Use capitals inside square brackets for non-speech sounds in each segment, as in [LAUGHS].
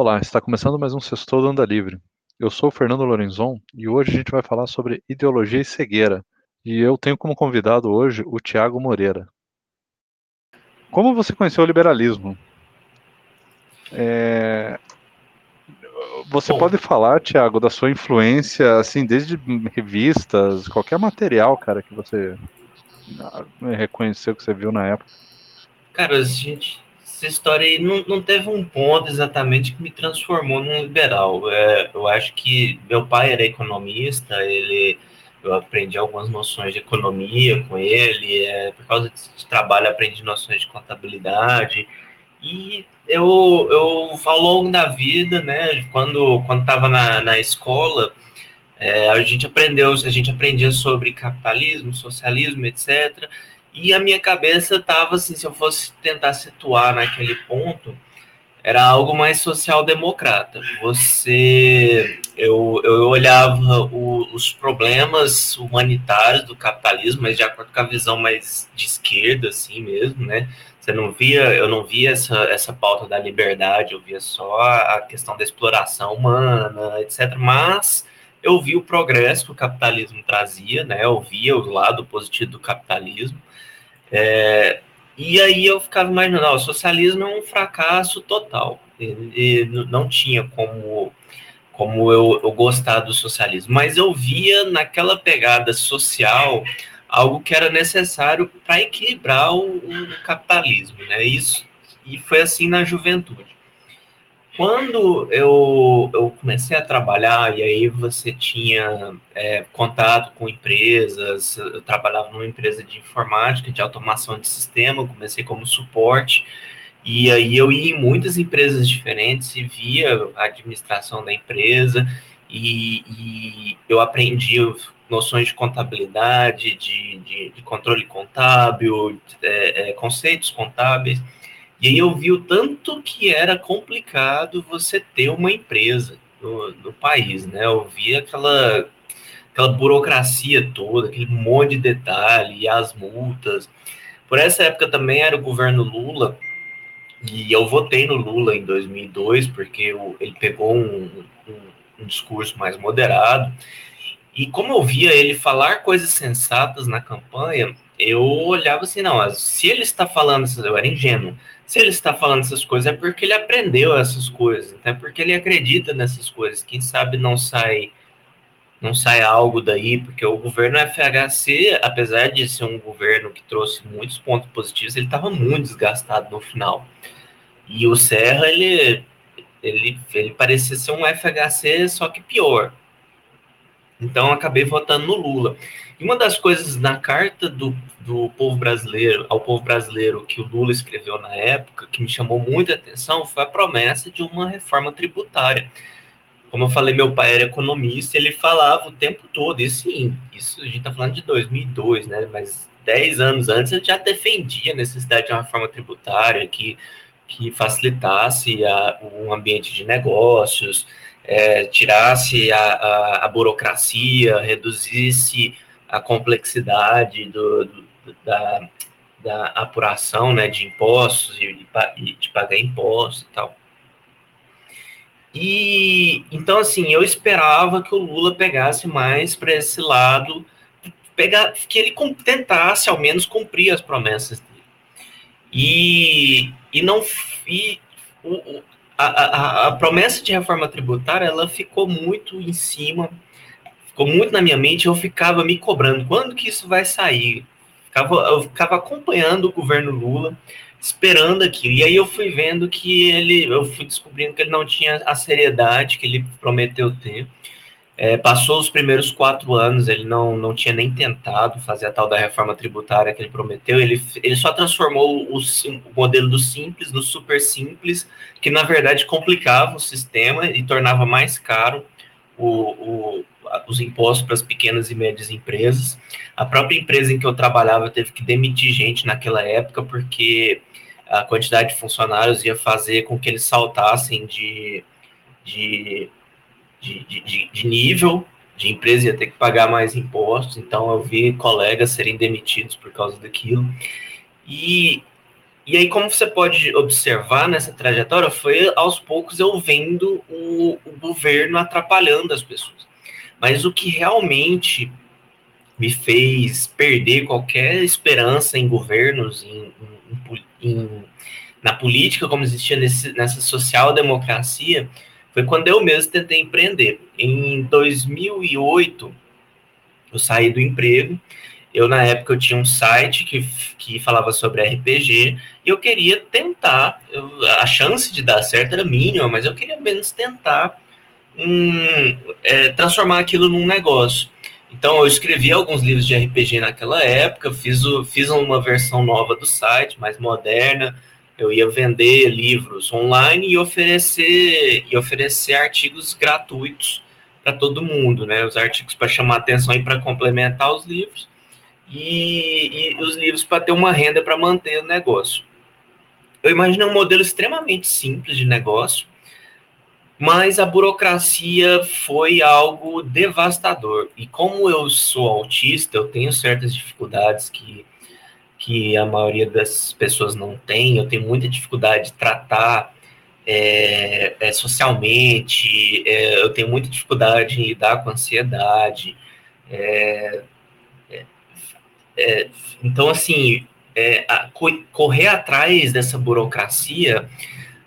Olá, está começando mais um Sextou do Anda Livre. Eu sou o Fernando Lorenzon e hoje a gente vai falar sobre ideologia e cegueira. E eu tenho como convidado hoje o Tiago Moreira. Como você conheceu o liberalismo? É... Você Bom, pode falar, Tiago, da sua influência, assim, desde revistas, qualquer material, cara, que você reconheceu, que você viu na época? Cara, a gente essa história aí não, não teve um ponto exatamente que me transformou num liberal. É, eu acho que meu pai era economista, ele eu aprendi algumas noções de economia com ele, é, por causa de trabalho aprendi noções de contabilidade, e eu, eu ao longo da vida, né, quando estava na, na escola, é, a gente aprendeu, a gente aprendia sobre capitalismo, socialismo, etc., e a minha cabeça estava assim, se eu fosse tentar situar naquele ponto, era algo mais social-democrata. Você, eu, eu olhava o, os problemas humanitários do capitalismo, mas de acordo com a visão mais de esquerda, assim mesmo, né? Você não via, eu não via essa, essa pauta da liberdade, eu via só a questão da exploração humana, etc. Mas eu vi o progresso que o capitalismo trazia, né? Eu via o lado positivo do capitalismo. É, e aí eu ficava imaginando, o socialismo é um fracasso total. E, não tinha como como eu, eu gostar do socialismo, mas eu via naquela pegada social algo que era necessário para equilibrar o, o, capitalismo, né? Isso e foi assim na juventude. Quando eu, eu comecei a trabalhar, e aí você tinha é, contato com empresas, eu trabalhava numa empresa de informática, de automação de sistema, comecei como suporte, e aí eu ia em muitas empresas diferentes e via a administração da empresa, e, e eu aprendi noções de contabilidade, de, de, de controle contábil, é, é, conceitos contábeis, e aí eu vi o tanto que era complicado você ter uma empresa no, no país, né? Eu vi aquela, aquela burocracia toda, aquele monte de detalhe, e as multas. Por essa época também era o governo Lula, e eu votei no Lula em 2002, porque ele pegou um, um, um discurso mais moderado, e como eu via ele falar coisas sensatas na campanha, eu olhava assim, não, se ele está falando, eu era ingênuo, se ele está falando essas coisas é porque ele aprendeu essas coisas, é porque ele acredita nessas coisas. Quem sabe não sai não sai algo daí, porque o governo FHC, apesar de ser um governo que trouxe muitos pontos positivos, ele estava muito desgastado no final. E o Serra, ele, ele, ele parecia ser um FHC, só que pior. Então, acabei votando no Lula. E uma das coisas na carta do, do povo brasileiro, ao povo brasileiro, que o Lula escreveu na época, que me chamou muita atenção, foi a promessa de uma reforma tributária. Como eu falei, meu pai era economista, ele falava o tempo todo, e sim, isso a gente está falando de 2002, né? Mas 10 anos antes ele já defendia a necessidade de uma reforma tributária que, que facilitasse a, um ambiente de negócios, é, tirasse a, a, a burocracia, reduzisse a complexidade do, do, da, da apuração né, de impostos e de, de pagar impostos e tal. E então, assim, eu esperava que o Lula pegasse mais para esse lado, pegar, que ele tentasse ao menos cumprir as promessas dele. E, e não. E, o, a, a, a promessa de reforma tributária ela ficou muito em cima ficou muito na minha mente, eu ficava me cobrando, quando que isso vai sair? Ficava, eu ficava acompanhando o governo Lula, esperando aquilo. E aí eu fui vendo que ele, eu fui descobrindo que ele não tinha a seriedade que ele prometeu ter. É, passou os primeiros quatro anos, ele não, não tinha nem tentado fazer a tal da reforma tributária que ele prometeu, ele, ele só transformou o, o modelo do simples no super simples, que na verdade complicava o sistema e tornava mais caro o, o, os impostos para as pequenas e médias empresas. A própria empresa em que eu trabalhava teve que demitir gente naquela época, porque a quantidade de funcionários ia fazer com que eles saltassem de, de, de, de, de nível de empresa, ia ter que pagar mais impostos. Então, eu vi colegas serem demitidos por causa daquilo. E, e aí, como você pode observar nessa trajetória, foi aos poucos eu vendo o, o governo atrapalhando as pessoas. Mas o que realmente me fez perder qualquer esperança em governos, em, em, em, na política como existia nesse, nessa social-democracia, foi quando eu mesmo tentei empreender. Em 2008, eu saí do emprego eu, na época, eu tinha um site que, que falava sobre RPG eu queria tentar, a chance de dar certo era mínima, mas eu queria menos tentar um, é, transformar aquilo num negócio. Então, eu escrevi alguns livros de RPG naquela época, fiz, o, fiz uma versão nova do site, mais moderna. Eu ia vender livros online e oferecer, e oferecer artigos gratuitos para todo mundo, né? Os artigos para chamar atenção e para complementar os livros e, e os livros para ter uma renda para manter o negócio. Eu imagino um modelo extremamente simples de negócio, mas a burocracia foi algo devastador. E como eu sou autista, eu tenho certas dificuldades que, que a maioria das pessoas não tem. Eu tenho muita dificuldade de tratar é, é, socialmente, é, eu tenho muita dificuldade em lidar com ansiedade. É, é, então, assim, é, a, correr atrás dessa burocracia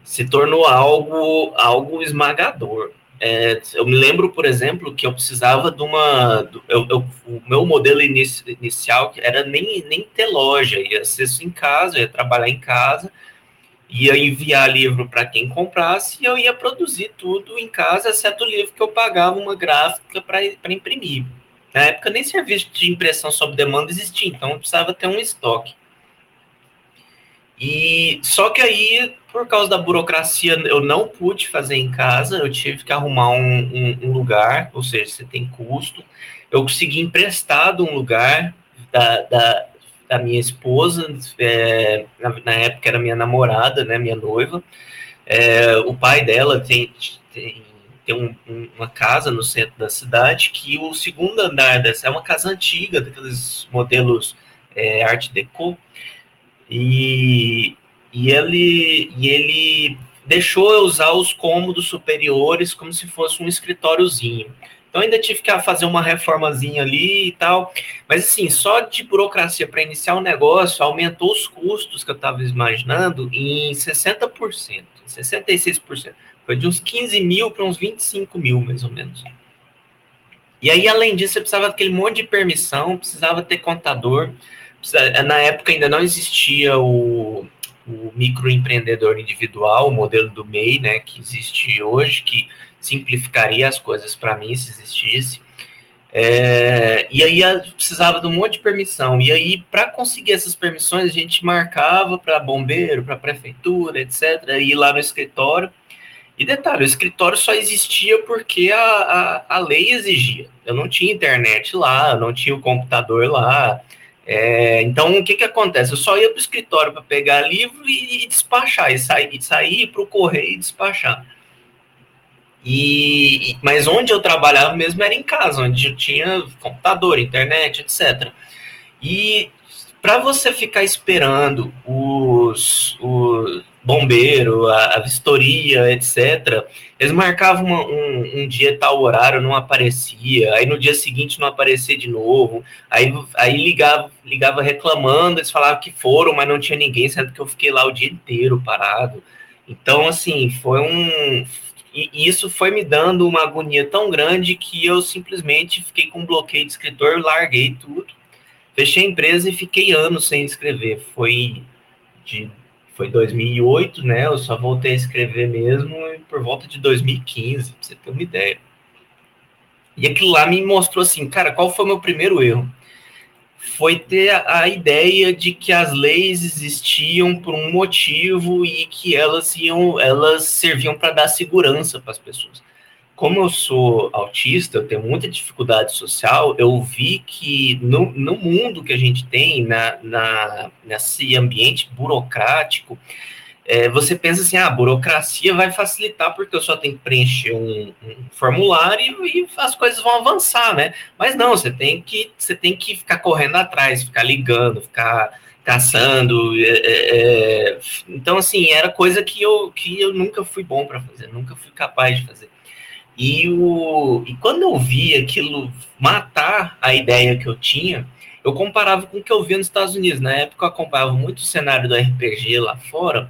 se tornou algo, algo esmagador. É, eu me lembro, por exemplo, que eu precisava de uma. Eu, eu, o meu modelo inici, inicial era nem, nem ter loja, ia ser isso em casa, ia trabalhar em casa, ia enviar livro para quem comprasse e eu ia produzir tudo em casa, exceto o livro que eu pagava uma gráfica para imprimir. Na época nem serviço de impressão sob demanda existia, então precisava ter um estoque. E só que aí, por causa da burocracia, eu não pude fazer em casa, eu tive que arrumar um, um, um lugar, ou seja, você tem custo. Eu consegui emprestado um lugar da, da, da minha esposa, é, na, na, época era minha namorada, né, minha noiva. É, o pai dela tem, tem tem um, um, uma casa no centro da cidade que o segundo andar dessa é uma casa antiga, daqueles modelos é, Art Deco, e, e, ele, e ele deixou eu usar os cômodos superiores como se fosse um escritóriozinho. Então ainda tive que fazer uma reformazinha ali e tal, mas assim, só de burocracia para iniciar o um negócio aumentou os custos que eu estava imaginando em 60%, 66%. Foi de uns 15 mil para uns 25 mil, mais ou menos. E aí, além disso, você precisava daquele monte de permissão, precisava ter contador. Na época ainda não existia o, o microempreendedor individual, o modelo do MEI, né, que existe hoje, que simplificaria as coisas para mim se existisse. É, e aí precisava de um monte de permissão. E aí, para conseguir essas permissões, a gente marcava para bombeiro, para prefeitura, etc., ir lá no escritório e detalhe, o escritório só existia porque a, a, a lei exigia. Eu não tinha internet lá, não tinha o computador lá. É, então, o que, que acontece? Eu só ia para o escritório para pegar livro e, e, despachar, e sair, sair para o correio e despachar. E, mas onde eu trabalhava mesmo era em casa, onde eu tinha computador, internet, etc. E para você ficar esperando os, os bombeiro, a, a vistoria, etc. Eles marcavam uma, um, um, dia tal horário, não aparecia, aí no dia seguinte não aparecia de novo, aí, aí ligava, ligava reclamando, eles falavam que foram, mas não tinha ninguém, sendo que eu fiquei lá o dia inteiro parado. Então, assim, foi um. E isso foi me dando uma agonia tão grande que eu simplesmente fiquei com um bloqueio de escritor, larguei tudo, fechei a empresa e fiquei anos sem escrever. Foi de foi 2008, né? Eu só voltei a escrever mesmo por volta de 2015, pra você ter uma ideia. E aquilo lá me mostrou assim, cara, qual foi o meu primeiro erro? Foi ter a, a ideia de que as leis existiam por um motivo e que elas iam, elas serviam para dar segurança para as pessoas como eu sou autista, eu tenho muita dificuldade social, eu vi que no, no mundo que a gente tem, na, na, nesse ambiente burocrático, é, você pensa assim, ah, a burocracia vai facilitar porque eu só tenho que preencher um, um, formulário e as coisas vão avançar, né? Mas não, você tem que, você tem que ficar correndo atrás, ficar ligando, ficar, caçando. É, é, é, então, assim, era coisa que eu, que eu nunca fui bom para fazer, nunca fui capaz de fazer. E, o, e quando eu vi aquilo matar a ideia que eu tinha, eu comparava com o que eu via nos Estados Unidos. Na época eu acompanhava muito o cenário do RPG lá fora,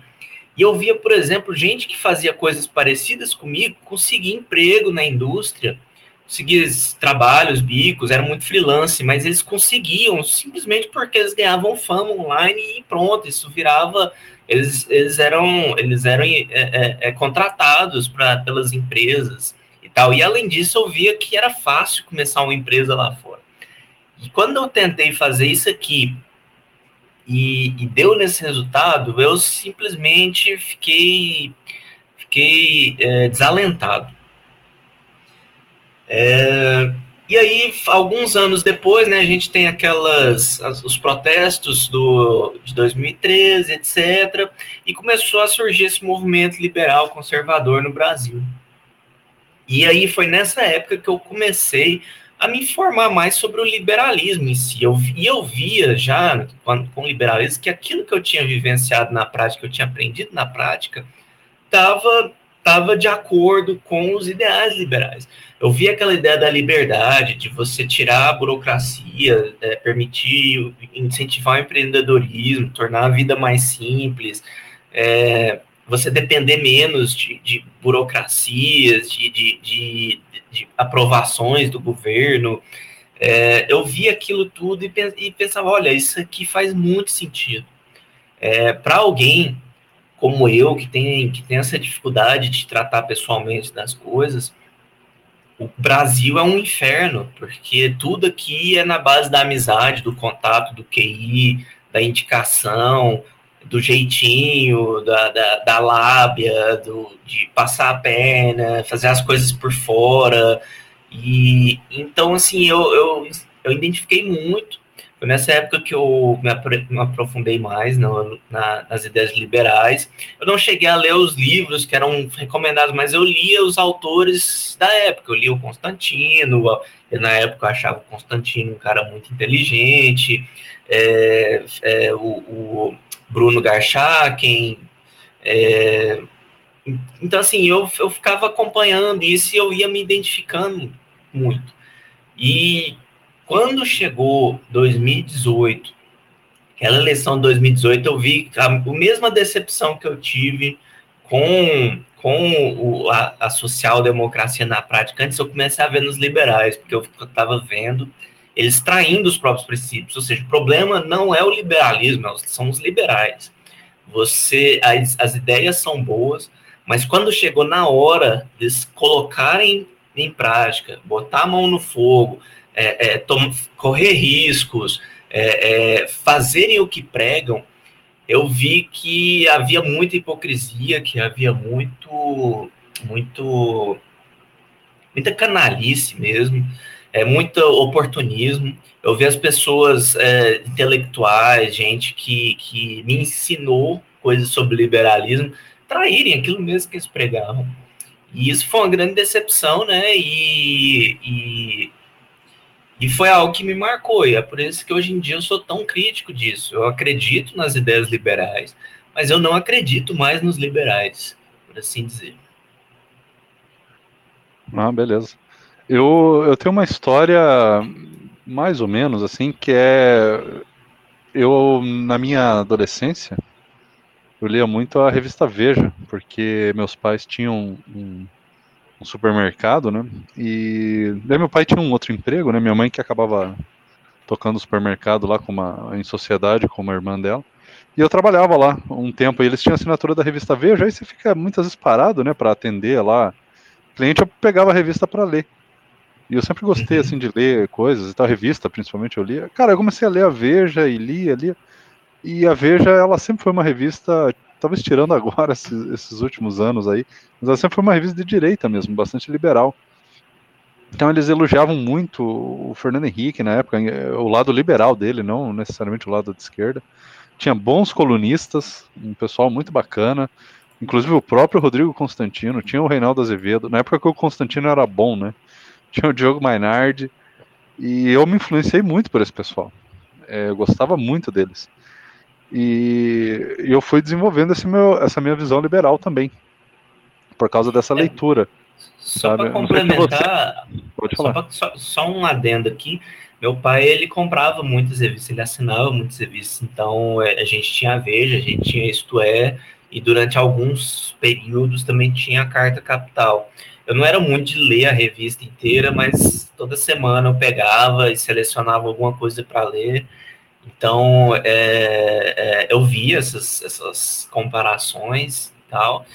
e eu via, por exemplo, gente que fazia coisas parecidas comigo conseguir emprego na indústria, conseguir trabalhos, bicos, eram muito freelance, mas eles conseguiam simplesmente porque eles ganhavam fama online e pronto, isso virava. Eles, eles eram, eles eram é, é, é, contratados pra, pelas empresas tal. E além disso, eu via que era fácil começar uma empresa lá fora. E quando eu tentei fazer isso aqui e, e deu nesse resultado, eu simplesmente fiquei, fiquei é, desalentado. É, e aí, alguns anos depois, né, a gente tem aquelas as, os protestos do, de 2013, etc., e começou a surgir esse movimento liberal conservador no Brasil. E aí foi nessa época que eu comecei a me informar mais sobre o liberalismo em si. Eu, e eu via já com, o liberalismo que aquilo que eu tinha vivenciado na prática, que eu tinha aprendido na prática, estava tava de acordo com os ideais liberais. Eu vi aquela ideia da liberdade, de você tirar a burocracia, é, permitir, incentivar o empreendedorismo, tornar a vida mais simples, é, você depender menos de, de burocracias, de, de, de, aprovações do governo. É, eu vi aquilo tudo e, e, pensava, olha, isso aqui faz muito sentido. É, Para alguém como eu, que tem, que tem essa dificuldade de tratar pessoalmente das coisas, o Brasil é um inferno, porque tudo aqui é na base da amizade, do contato, do QI, da indicação, do jeitinho, da, da, da lábia, do, de passar a perna, fazer as coisas por fora. E então, assim, eu, eu, eu identifiquei muito. Foi nessa época que eu me, aprofundei mais no, na, nas ideias liberais. Eu não cheguei a ler os livros que eram recomendados, mas eu lia os autores da época. Eu li o Constantino, na época eu achava o Constantino um cara muito inteligente. É, é, o, o Bruno Garchaken. É, então, assim, eu, eu ficava acompanhando isso e eu ia me identificando muito. E quando chegou 2018, aquela eleição de 2018, eu vi a, a mesma decepção que eu tive com, com o, a, a social-democracia na prática. Antes eu comecei a ver nos liberais, porque eu estava vendo eles traindo os próprios princípios. Ou seja, o problema não é o liberalismo, é são os liberais. Você, as, as ideias são boas, mas quando chegou na hora de colocarem em prática, botar a mão no fogo, é, é, correr riscos, é, é, fazerem o que pregam, eu vi que havia muita hipocrisia, que havia muito, muito, muita canalice mesmo, é muito oportunismo. Eu vi as pessoas é, intelectuais, gente que, que me ensinou coisas sobre liberalismo, traírem aquilo mesmo que eles pregavam. E isso foi uma grande decepção, né? E, e, e foi algo que me marcou. E é por isso que hoje em dia eu sou tão crítico disso. Eu acredito nas ideias liberais, mas eu não acredito mais nos liberais, por assim dizer. Ah, beleza. Eu, eu tenho uma história mais ou menos assim, que é eu na minha adolescência eu lia muito a revista Veja, porque meus pais tinham um, um supermercado, né? E daí meu pai tinha um outro emprego, né? Minha mãe que acabava tocando o supermercado lá com uma, em sociedade com uma irmã dela. E eu trabalhava lá um tempo, e eles tinham assinatura da revista Veja, aí você fica muitas vezes parado, né, para atender lá. O cliente eu pegava a revista para ler. E eu sempre gostei, uhum. assim, de ler coisas e tal, revista, principalmente, eu lia. Cara, eu comecei a ler a Veja e lia, lia. E a Veja, ela sempre foi uma revista, talvez tirando [LAUGHS] agora esses, esses últimos anos aí, mas ela sempre foi uma revista de direita mesmo, bastante liberal. Então eles elogiavam muito o Fernando Henrique na época, o lado liberal dele, não necessariamente o lado de esquerda. Tinha bons colunistas, um pessoal muito bacana, inclusive o próprio Rodrigo Constantino, tinha o Reinaldo Azevedo, na época que o Constantino era bom, né? Tinha o Diogo Mainardi, e eu me influenciei muito por esse pessoal. É, eu gostava muito deles. E, e eu fui desenvolvendo meu, essa minha visão liberal também, por causa dessa é. leitura. Só para complementar, falar. Só, só, só, um adendo aqui. Meu pai, ele comprava muitas revistas, ele assinava muitas revistas, então é, a gente tinha a Veja, a gente tinha Isto É, e durante alguns períodos também tinha a Carta Capital. Eu não era muito de ler a revista inteira, mas toda semana eu pegava e selecionava alguma coisa para ler. Então, é, é, eu via essas, essas comparações e tal.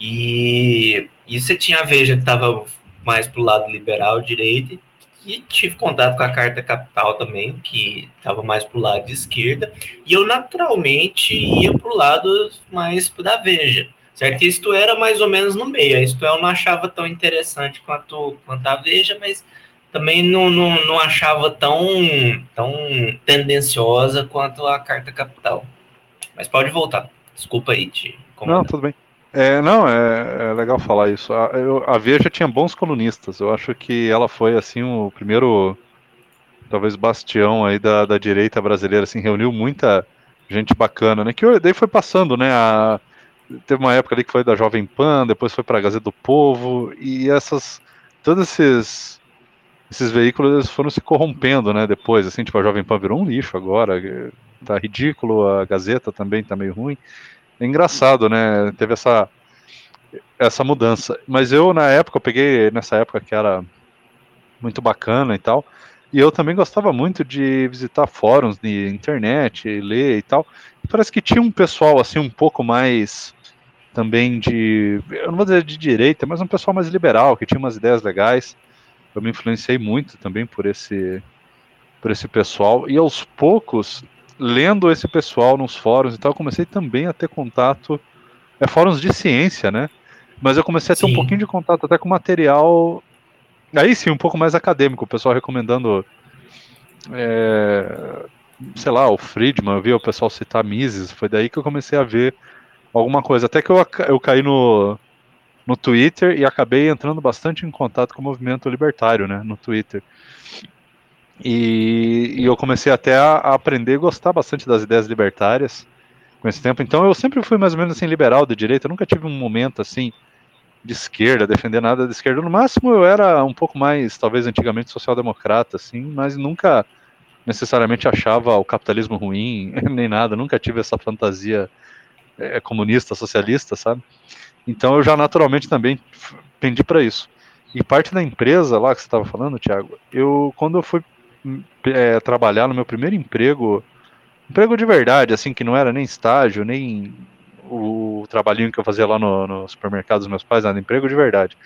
E, e você tinha a Veja que estava mais para o lado liberal, direito, e tive contato com a Carta Capital também, que estava mais para o lado de esquerda, e eu naturalmente ia para o lado mais da Veja, certo? Isto era mais ou menos no meio, isto eu não achava tão interessante quanto, quanto a Veja, mas também não, não, não achava tão, tão tendenciosa quanto a Carta Capital. Mas pode voltar, desculpa aí, te Não, tudo bem. É, não, é, é, legal falar isso. A, eu, a Veja tinha bons colunistas. Eu acho que ela foi assim o primeiro, talvez bastião aí da, da direita brasileira. Assim, reuniu muita gente bacana, né? Que daí foi passando, né? A, teve uma época ali que foi da Jovem Pan, depois foi para a Gazeta do Povo e essas, todos esses esses veículos foram se corrompendo, né? Depois, assim, tipo a Jovem Pan virou um lixo agora, tá ridículo. A Gazeta também tá meio ruim. É engraçado, né? Teve essa essa mudança. Mas eu na época eu peguei nessa época que era muito bacana e tal. E eu também gostava muito de visitar fóruns de internet, ler e tal. Parece que tinha um pessoal assim um pouco mais também de, eu não vou dizer de direita, mas um pessoal mais liberal, que tinha umas ideias legais. Eu me influenciei muito também por esse por esse pessoal e aos poucos lendo esse pessoal nos fóruns e tal, comecei também a ter contato. É fóruns de ciência, né? Mas eu comecei a ter sim. um pouquinho de contato até com material. Aí sim, um pouco mais acadêmico, o pessoal recomendando. É, sei lá, o Friedman, eu vi o pessoal citar Mises, foi daí que eu comecei a ver alguma coisa. Até que eu, eu caí no, no Twitter e acabei entrando bastante em contato com o movimento libertário, né, no Twitter. E, e eu comecei até a, a, aprender e gostar bastante das ideias libertárias com esse tempo. Então eu sempre fui mais ou menos assim liberal de direita. Eu nunca tive um momento assim de esquerda, defender nada de esquerda. No máximo eu era um pouco mais, talvez antigamente social-democrata, assim, mas nunca necessariamente achava o capitalismo ruim [LAUGHS] nem nada. Nunca tive essa fantasia é, comunista, socialista, sabe? Então eu já naturalmente também pendi para isso. E parte da empresa lá que você estava falando, Thiago, eu quando eu fui é, trabalhar no meu primeiro emprego, emprego de verdade, assim, que não era nem estágio, nem o trabalhinho que eu fazia lá no, no supermercado dos meus pais, nada, emprego de verdade.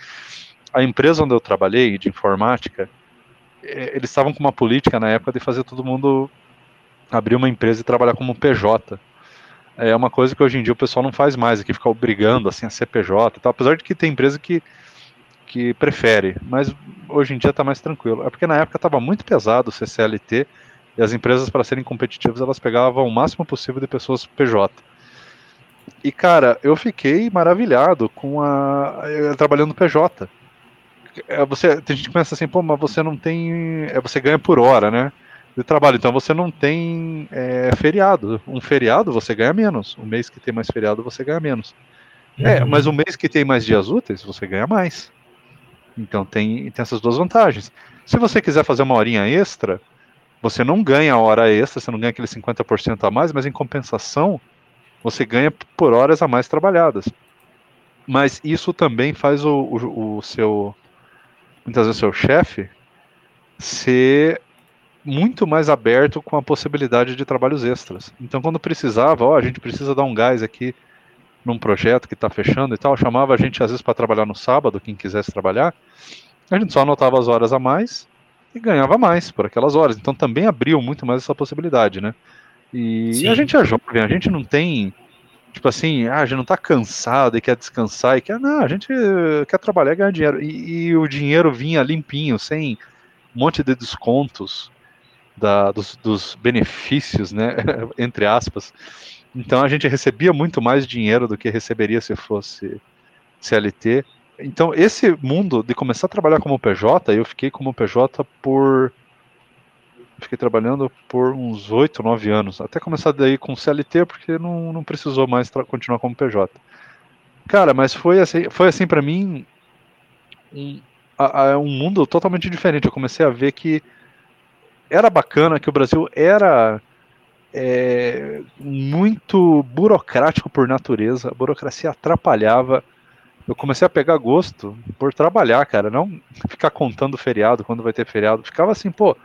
A empresa onde eu trabalhei, de informática, eles estavam com uma política na época de fazer todo mundo abrir uma empresa e trabalhar como PJ. É uma coisa que hoje em dia o pessoal não faz mais, que fica obrigando assim a ser PJ tal. Apesar de que tem empresa que que prefere, mas hoje em dia está mais tranquilo. É porque na época estava muito pesado o CCLT e as empresas, para serem competitivas, elas pegavam o máximo possível de pessoas PJ. E cara, eu fiquei maravilhado com a. trabalhando PJ. É, você, tem gente que pensa assim, pô, mas você não tem. É, você ganha por hora, né? De trabalho, então você não tem é, feriado. Um feriado você ganha menos. Um mês que tem mais feriado você ganha menos. É, uhum. mas o mês que tem mais dias úteis, você ganha mais. Então tem, tem essas duas vantagens. Se você quiser fazer uma horinha extra, você não ganha hora extra, você não ganha aquele 50% a mais, mas em compensação, você ganha por horas a mais trabalhadas. Mas isso também faz o, o, o seu, muitas vezes, o seu chefe ser muito mais aberto com a possibilidade de trabalhos extras. Então, quando precisava, ó, a gente precisa dar um gás aqui num projeto que está fechando e tal, chamava a gente às vezes para trabalhar no sábado, quem quisesse trabalhar, a gente só anotava as horas a mais e ganhava mais por aquelas horas. Então também abriu muito mais essa possibilidade, né? E, e a gente é jovem, a gente não tem, tipo assim, ah, a gente não está cansado e quer descansar e quer, não, a gente quer trabalhar e ganhar dinheiro. E, e o dinheiro vinha limpinho, sem um monte de descontos da, dos, dos benefícios, né? [LAUGHS] Entre aspas então a gente recebia muito mais dinheiro do que receberia se fosse CLT. Então esse mundo de começar a trabalhar como PJ, eu fiquei como PJ por Fiquei trabalhando por uns 8, 9 anos. Até começar daí com CLT, porque não, não precisou mais continuar como PJ. Cara, mas foi assim, foi assim para mim um, a, a, um mundo totalmente diferente. Eu comecei a ver que era bacana, que o Brasil era é, muito burocrático por natureza, a burocracia atrapalhava. Eu comecei a pegar gosto por trabalhar, cara, não ficar contando feriado quando vai ter feriado. Ficava assim, pô,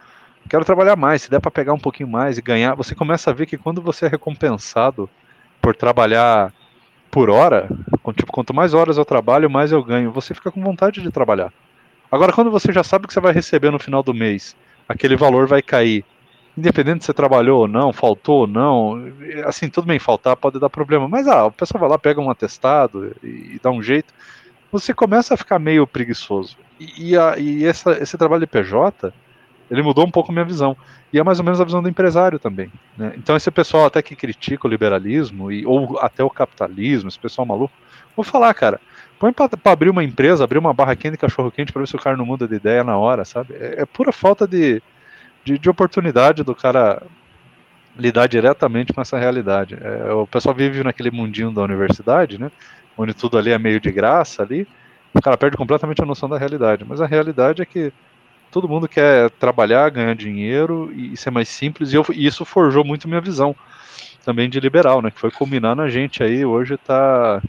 quero trabalhar mais, se der para pegar um pouquinho mais e ganhar. Você começa a ver que quando você é recompensado por trabalhar por hora, tipo, quanto mais horas eu trabalho, mais eu ganho. Você fica com vontade de trabalhar. Agora, quando você já sabe que você vai receber no final do mês, aquele valor vai cair independente se você trabalhou ou não, faltou ou não, assim, tudo bem, faltar pode dar problema, mas ah, o pessoal vai lá, pega um atestado e, e dá um jeito, você começa a ficar meio preguiçoso. E, e, a, e essa, esse trabalho de PJ, ele mudou um pouco a minha visão. E é mais ou menos a visão do empresário também. Né? Então, esse pessoal até que critica o liberalismo, e, ou até o capitalismo, esse pessoal maluco, vou falar, cara, põe para abrir uma empresa, abrir uma barra quente de cachorro quente para ver se o cara não muda de ideia na hora, sabe? É, é pura falta de, de, de oportunidade do cara lidar diretamente com essa realidade. É, o pessoal vive naquele mundinho da universidade, né? Onde tudo ali é meio de graça ali. O cara perde completamente a noção da realidade. Mas a realidade é que todo mundo quer trabalhar, ganhar dinheiro e, ser mais simples. E, eu, e, isso forjou muito minha visão também de liberal, né? Que foi culminar na gente aí hoje tá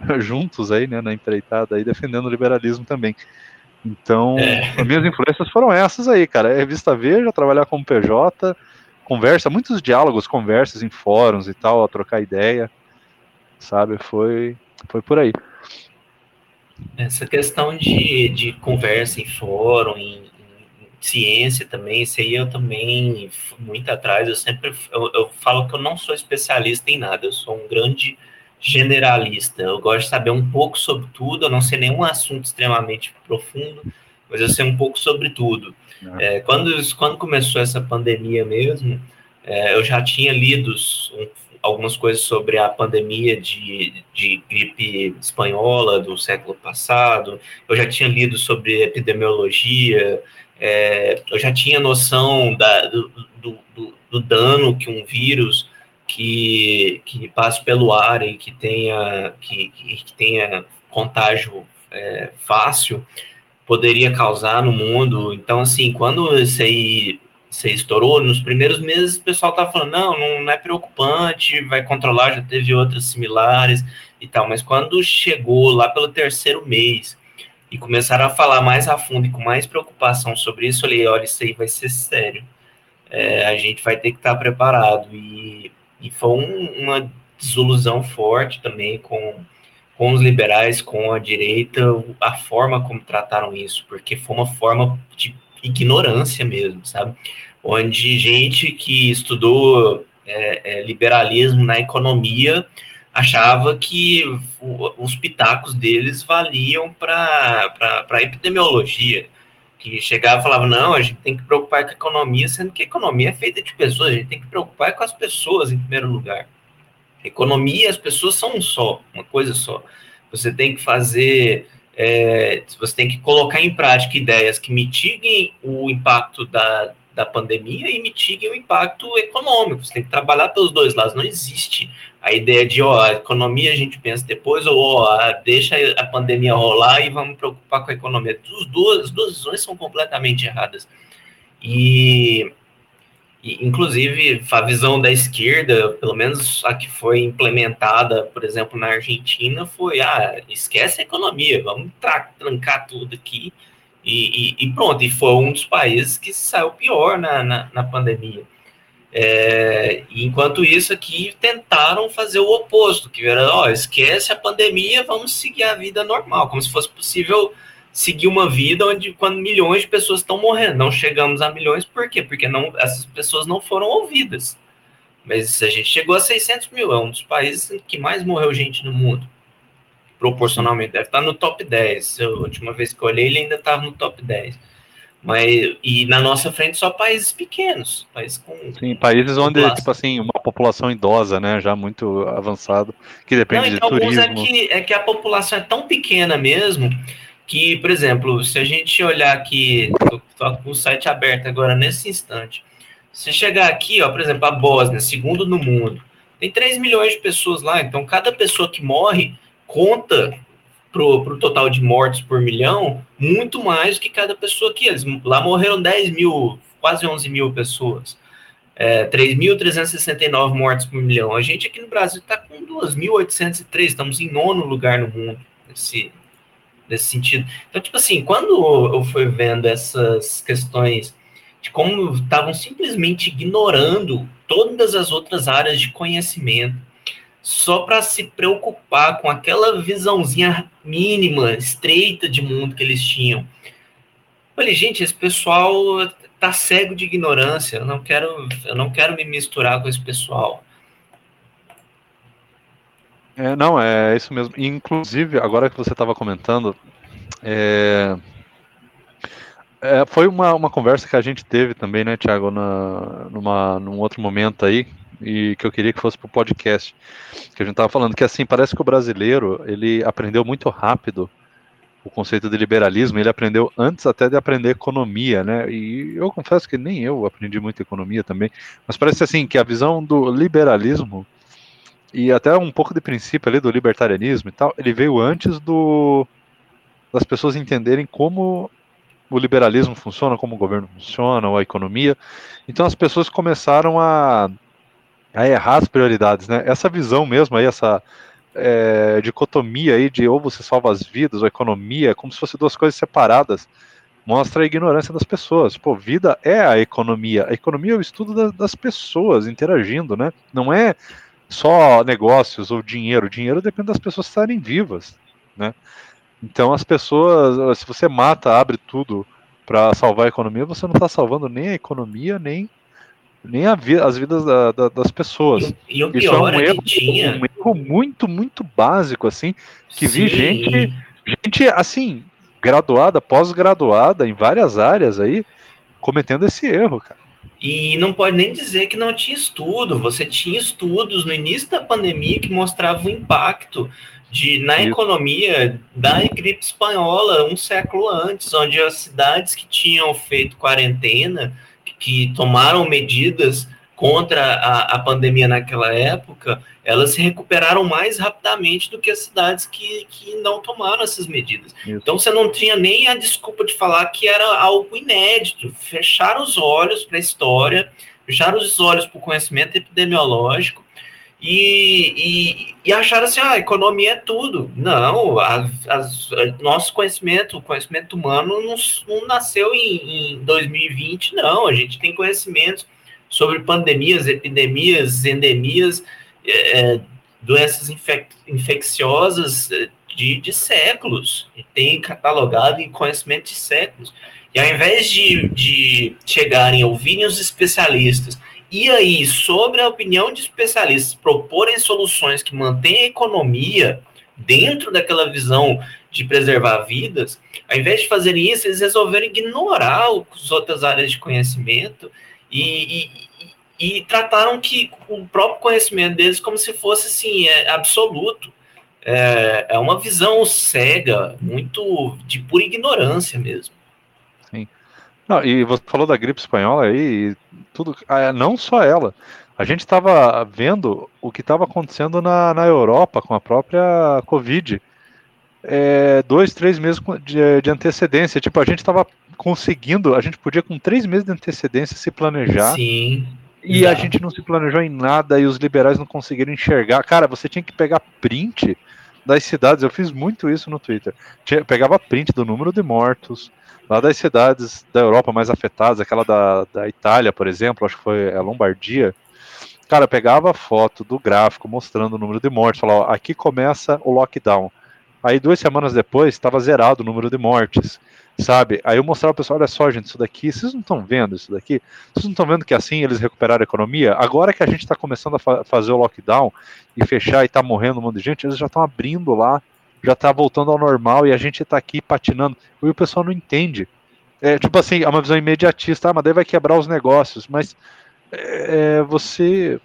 [LAUGHS] juntos aí, né? Na empreitada aí defendendo o liberalismo também. Então, é. as minhas influências foram essas aí, cara. É revista Veja, trabalhar como PJ, conversa, muitos diálogos, conversas em fóruns e tal, a trocar ideia, sabe? Foi, foi por aí. Essa questão de, de conversa em fórum, em ciência também, isso aí eu também, muito atrás, eu sempre, eu, eu falo que eu não sou especialista em nada, eu sou um grande generalista. Eu gosto de saber um pouco sobre tudo, eu não sei nenhum assunto extremamente profundo, mas eu sei um pouco sobre tudo. É, quando, quando começou essa pandemia mesmo, é, eu já tinha lido um, algumas coisas sobre a pandemia de, de gripe espanhola do século passado, eu já tinha lido sobre epidemiologia, é, eu já tinha noção da, do, do, do, do dano que um vírus que, que pelo ar e que tenha, que, que tenha contágio é, fácil poderia causar no mundo. Então, assim, quando isso aí, isso aí estourou, nos primeiros meses o pessoal tá falando, não, não, não é preocupante, vai controlar, já teve outras similares e tal. Mas quando chegou lá pelo terceiro mês e começaram a falar mais a fundo e com mais preocupação sobre isso, eu falei, olha, isso aí vai ser sério. É, a gente vai ter que estar preparado. E e foi um, uma desilusão forte também com, com os liberais, com a direita, a forma como trataram isso, porque foi uma forma de ignorância mesmo, sabe? Onde gente que estudou é, é, liberalismo na economia achava que os pitacos deles valiam para a epidemiologia que chegava e falava, não, a gente tem que preocupar com a economia, sendo que a economia é feita de pessoas, a gente tem que preocupar com as pessoas em primeiro lugar. A economia as pessoas são um só, uma coisa só. Você tem que fazer, é, você tem que colocar em prática ideias que mitiguem o impacto da, da pandemia e mitiguem o impacto econômico. Você tem que trabalhar pelos dois lados. Não existe a ideia de, ó, a economia a gente pensa depois, ou ó, deixa a pandemia rolar e vamos preocupar com a economia. As duas, as duas visões são completamente erradas. E, e, inclusive, a visão da esquerda, pelo menos a que foi implementada, por exemplo, na Argentina, foi, ah, esquece a economia, vamos trancar tudo aqui e, e, e, pronto. E foi um dos países que saiu pior na, na, na pandemia. É, enquanto isso aqui tentaram fazer o oposto, que era, ó, esquece a pandemia, vamos seguir a vida normal, como se fosse possível seguir uma vida onde quando milhões de pessoas estão morrendo, não chegamos a milhões, por quê? Porque não, essas pessoas não foram ouvidas. Mas a gente chegou a 600 mil, é um dos países que mais morreu gente no mundo, proporcionalmente, deve estar no top 10. A última vez que eu olhei, ele ainda estava no top 10 mas, e na nossa frente só países pequenos, países com. Sim, países onde, classe. tipo assim, uma população idosa, né, já muito avançado, que depende Não, então, de turismo. É que, é que a população é tão pequena mesmo que, por exemplo, se a gente olhar aqui, estou com o site aberto agora nesse instante, Se chegar aqui, ó, por exemplo, a Bósnia, segundo no mundo, tem 3 milhões de pessoas lá, então cada pessoa que morre conta pro, pro total de mortes por milhão muito mais do que cada pessoa aqui. Eles, lá morreram 10 mil, quase 11 mil pessoas. É, 3.369 mortes por milhão. A gente aqui no Brasil está com 2.803, estamos em nono lugar no mundo nesse, nesse sentido. Então, tipo assim, quando eu fui vendo essas questões de como estavam simplesmente ignorando todas as outras áreas de conhecimento só para se preocupar com aquela visãozinha mínima, estreita de mundo que eles tinham. Falei, gente, esse pessoal tá cego de ignorância. Eu não quero, eu não quero me misturar com esse pessoal. É, não, é isso mesmo. Inclusive, agora que você estava comentando, é, é, foi uma, uma conversa que a gente teve também, né, Thiago, na, numa, num outro momento aí, e que eu queria que fosse para o podcast, que a gente estava falando que assim parece que o brasileiro ele aprendeu muito rápido o conceito de liberalismo, ele aprendeu antes até de aprender economia, né? E eu confesso que nem eu aprendi muito economia também, mas parece assim que a visão do liberalismo e até um pouco de princípio ali do libertarianismo e tal, ele veio antes do das pessoas entenderem como o liberalismo funciona, como o governo funciona, ou a economia. Então as pessoas começaram a, a errar as prioridades, né? Essa visão mesmo aí, essa é, dicotomia aí de ou você salva as vidas ou a economia, como se fossem duas coisas separadas, mostra a ignorância das pessoas. Pô, vida é a economia. A economia é o estudo da, das pessoas interagindo, né? Não é só negócios ou dinheiro. Dinheiro depende das pessoas estarem vivas, né? Então as pessoas, se você mata, abre tudo para salvar a economia, você não está salvando nem a economia, nem, nem a vi as vidas da, da, das pessoas. E, e o pior Isso é um, é erro, tinha... um erro muito, muito básico, assim, que Sim. vi gente, gente assim, graduada, pós-graduada em várias áreas aí, cometendo esse erro, cara. E não pode nem dizer que não tinha estudo. Você tinha estudos no início da pandemia que mostravam o impacto de, na Isso. economia da gripe espanhola um século antes, onde as cidades que tinham feito quarentena, que tomaram medidas contra a, a pandemia naquela época, elas se recuperaram mais rapidamente do que as cidades que, que não tomaram essas medidas. Isso. Então você não tinha nem a desculpa de falar que era algo inédito. Fecharam os olhos para a história, fecharam os olhos para o conhecimento epidemiológico e, e, e acharam assim, ah, a economia é tudo. Não, a, a, nosso conhecimento, o conhecimento humano não, não nasceu em, em 2020, não. A gente tem conhecimentos sobre pandemias, epidemias, endemias, é, doenças infec infecciosas é, de, de séculos. E tem catalogado em conhecimento de séculos. E ao invés de, de chegarem, ouvirem os especialistas e aí, sobre a opinião de especialistas, proporem soluções que mantêm a economia dentro daquela visão de preservar vidas, ao invés de fazerem isso, eles resolveram ignorar as outras áreas de conhecimento e, e, e trataram que o próprio conhecimento deles como se fosse assim, é, absoluto. É, é uma visão cega, muito de pura ignorância mesmo. Não, e você falou da gripe espanhola aí, tudo, ah, não só ela. A gente estava vendo o que estava acontecendo na, na Europa com a própria Covid. É, dois, três meses de, de antecedência. Tipo, a gente estava conseguindo, a gente podia com três meses de antecedência se planejar. Sim. E a gente não se planejou em nada e os liberais não conseguiram enxergar. Cara, você tinha que pegar print das cidades. Eu fiz muito isso no Twitter. Tinha, pegava print do número de mortos, lá das cidades da Europa mais afetadas, aquela da, da Itália, por exemplo, acho que foi a Lombardia, cara, pegava foto do gráfico mostrando o número de mortes, falava, aqui começa o lockdown. Aí duas semanas depois estava zerado o número de mortes, sabe? Aí eu mostrava pro pessoal, olha só, gente, isso daqui, vocês não estão vendo isso daqui? Vocês não estão vendo que assim eles recuperaram a economia? Agora que a gente está começando a fa fazer o lockdown e fechar e está morrendo um monte de gente, eles já estão abrindo lá já tá voltando ao normal e a gente tá aqui patinando. E o pessoal não entende. É tipo assim, é uma visão imediatista, ah, mas daí vai quebrar os negócios. Mas é, é você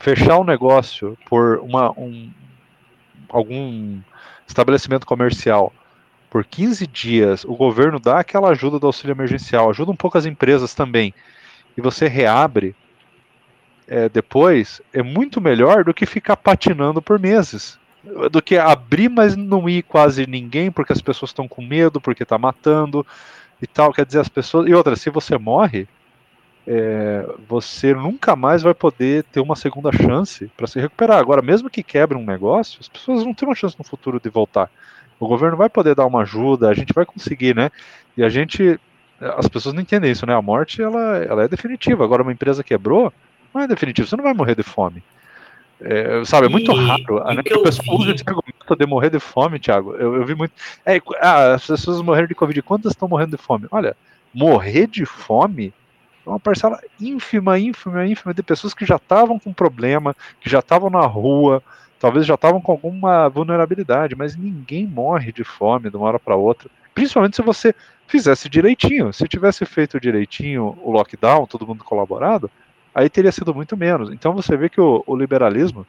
fechar o um negócio por uma, um, algum estabelecimento comercial por 15 dias, o governo dá aquela ajuda do auxílio emergencial, ajuda um pouco as empresas também. e você reabre é, depois, é muito melhor do que ficar patinando por meses. Do que abrir, mas não ir quase ninguém, porque as pessoas estão com medo, porque está matando e tal. Quer dizer, as pessoas. E outra, se você morre, é, você nunca mais vai poder ter uma segunda chance para se recuperar. Agora, mesmo que quebre um negócio, as pessoas não têm uma chance no futuro de voltar. O governo vai poder dar uma ajuda, a gente vai conseguir, né? E a gente, as pessoas não entendem isso, né? A morte ela, ela é definitiva. Agora, uma empresa quebrou, não é definitivo. Você não vai morrer de fome. É, sabe, é muito e, raro. E né, que, pessoal usa esse argumento de morrer de fome, Thiago. Eu, eu vi muito. É, ah, as pessoas morreram de Covid. Quantas estão morrendo de fome? Olha, morrer de fome é uma parcela ínfima, ínfima, ínfima de pessoas que já estavam com problema, que já estavam na rua, talvez já estavam com alguma vulnerabilidade, mas ninguém morre de fome de uma hora para outra. Principalmente se você fizesse direitinho. Se tivesse feito direitinho o lockdown, todo mundo colaborado, aí teria sido muito menos. Então você vê que o, o liberalismo,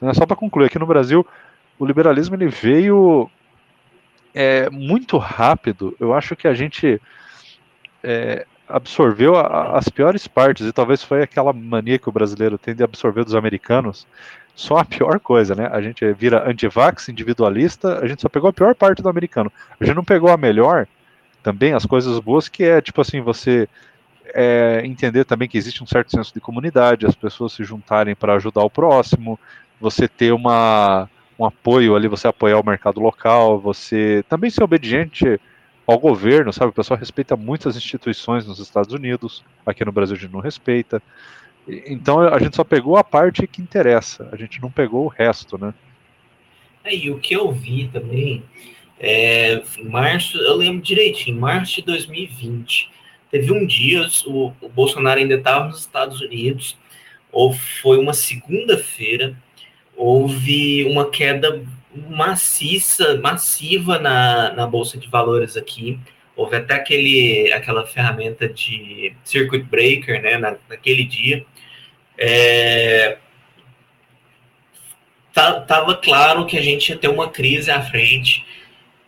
né, só para concluir, aqui no Brasil, o liberalismo ele veio é, muito rápido. Eu acho que a gente é, absorveu a, as piores partes, e talvez foi aquela mania que o brasileiro tem de absorver dos americanos, só a pior coisa, né? A gente vira antivax, individualista, a gente só pegou a pior parte do americano. A gente não pegou a melhor, também, as coisas boas, que é tipo assim, você é, entender também que existe um certo senso de comunidade, as pessoas se juntarem para ajudar o próximo, você ter uma, um apoio ali, você apoiar o mercado local, você também ser obediente ao governo, sabe? O pessoal respeita muitas instituições nos Estados Unidos, aqui no Brasil a gente não respeita. Então a gente só pegou a parte que interessa, a gente não pegou o resto, né? É, e o que eu vi também, é, em março, eu lembro direitinho, em março de 2020, teve um dia, o, o Bolsonaro ainda estava nos Estados Unidos, ou foi uma segunda-feira, houve uma queda maciça, massiva na, na Bolsa de Valores aqui. Houve até aquele, aquela ferramenta de circuit breaker, né, na, naquele dia. É, tava claro que a gente ia ter uma crise à frente.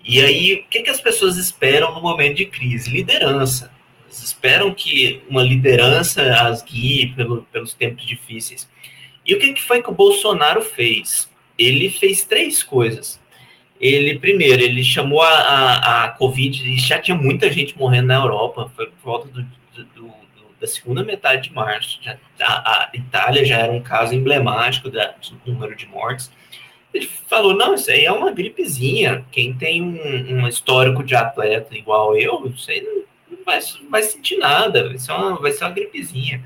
E aí, o que, que as pessoas esperam no momento de crise? Liderança. Elas esperam que uma liderança as guie pelo, pelos tempos difíceis. E o que, que foi que o Bolsonaro fez? ele fez três coisas. Ele, primeiro, ele chamou a, a, a Covid, e já tinha muita gente morrendo na Europa, foi por volta do, do, do, da segunda metade de março. Já, a, a, Itália já era um caso emblemático da, do número de mortes. Ele falou: não, isso aí é uma gripezinha. Quem tem um, um histórico de atleta igual eu, isso aí não vai, vai sentir nada, vai ser, uma, vai ser uma gripezinha.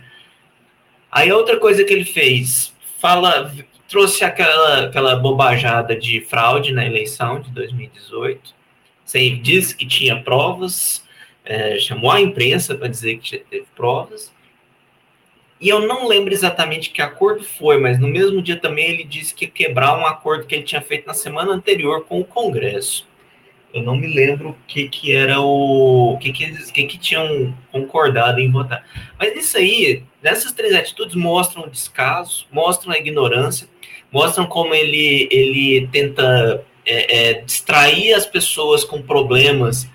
Aí outra coisa que ele fez, fala, trouxe aquela, aquela bobajada de fraude na eleição de 2018. Você disse que tinha provas, é, chamou a imprensa para dizer que teve provas. E eu não lembro exatamente que acordo foi, mas no mesmo dia também ele disse que ia quebrar um acordo que ele tinha feito na semana anterior com o Congresso. Eu não me lembro o que, que era o. que, que, que, que tinham concordado em votar. Mas isso aí, nessas três atitudes, mostram o descaso, mostram a ignorância, mostram como ele, ele tenta é, é, distrair as pessoas com problemas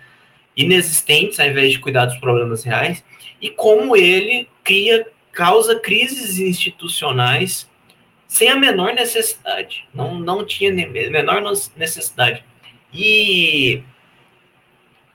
inexistentes ao invés de cuidar dos problemas reais, e como ele cria, causa crises institucionais sem a menor necessidade. Não, não tinha menor necessidade. E,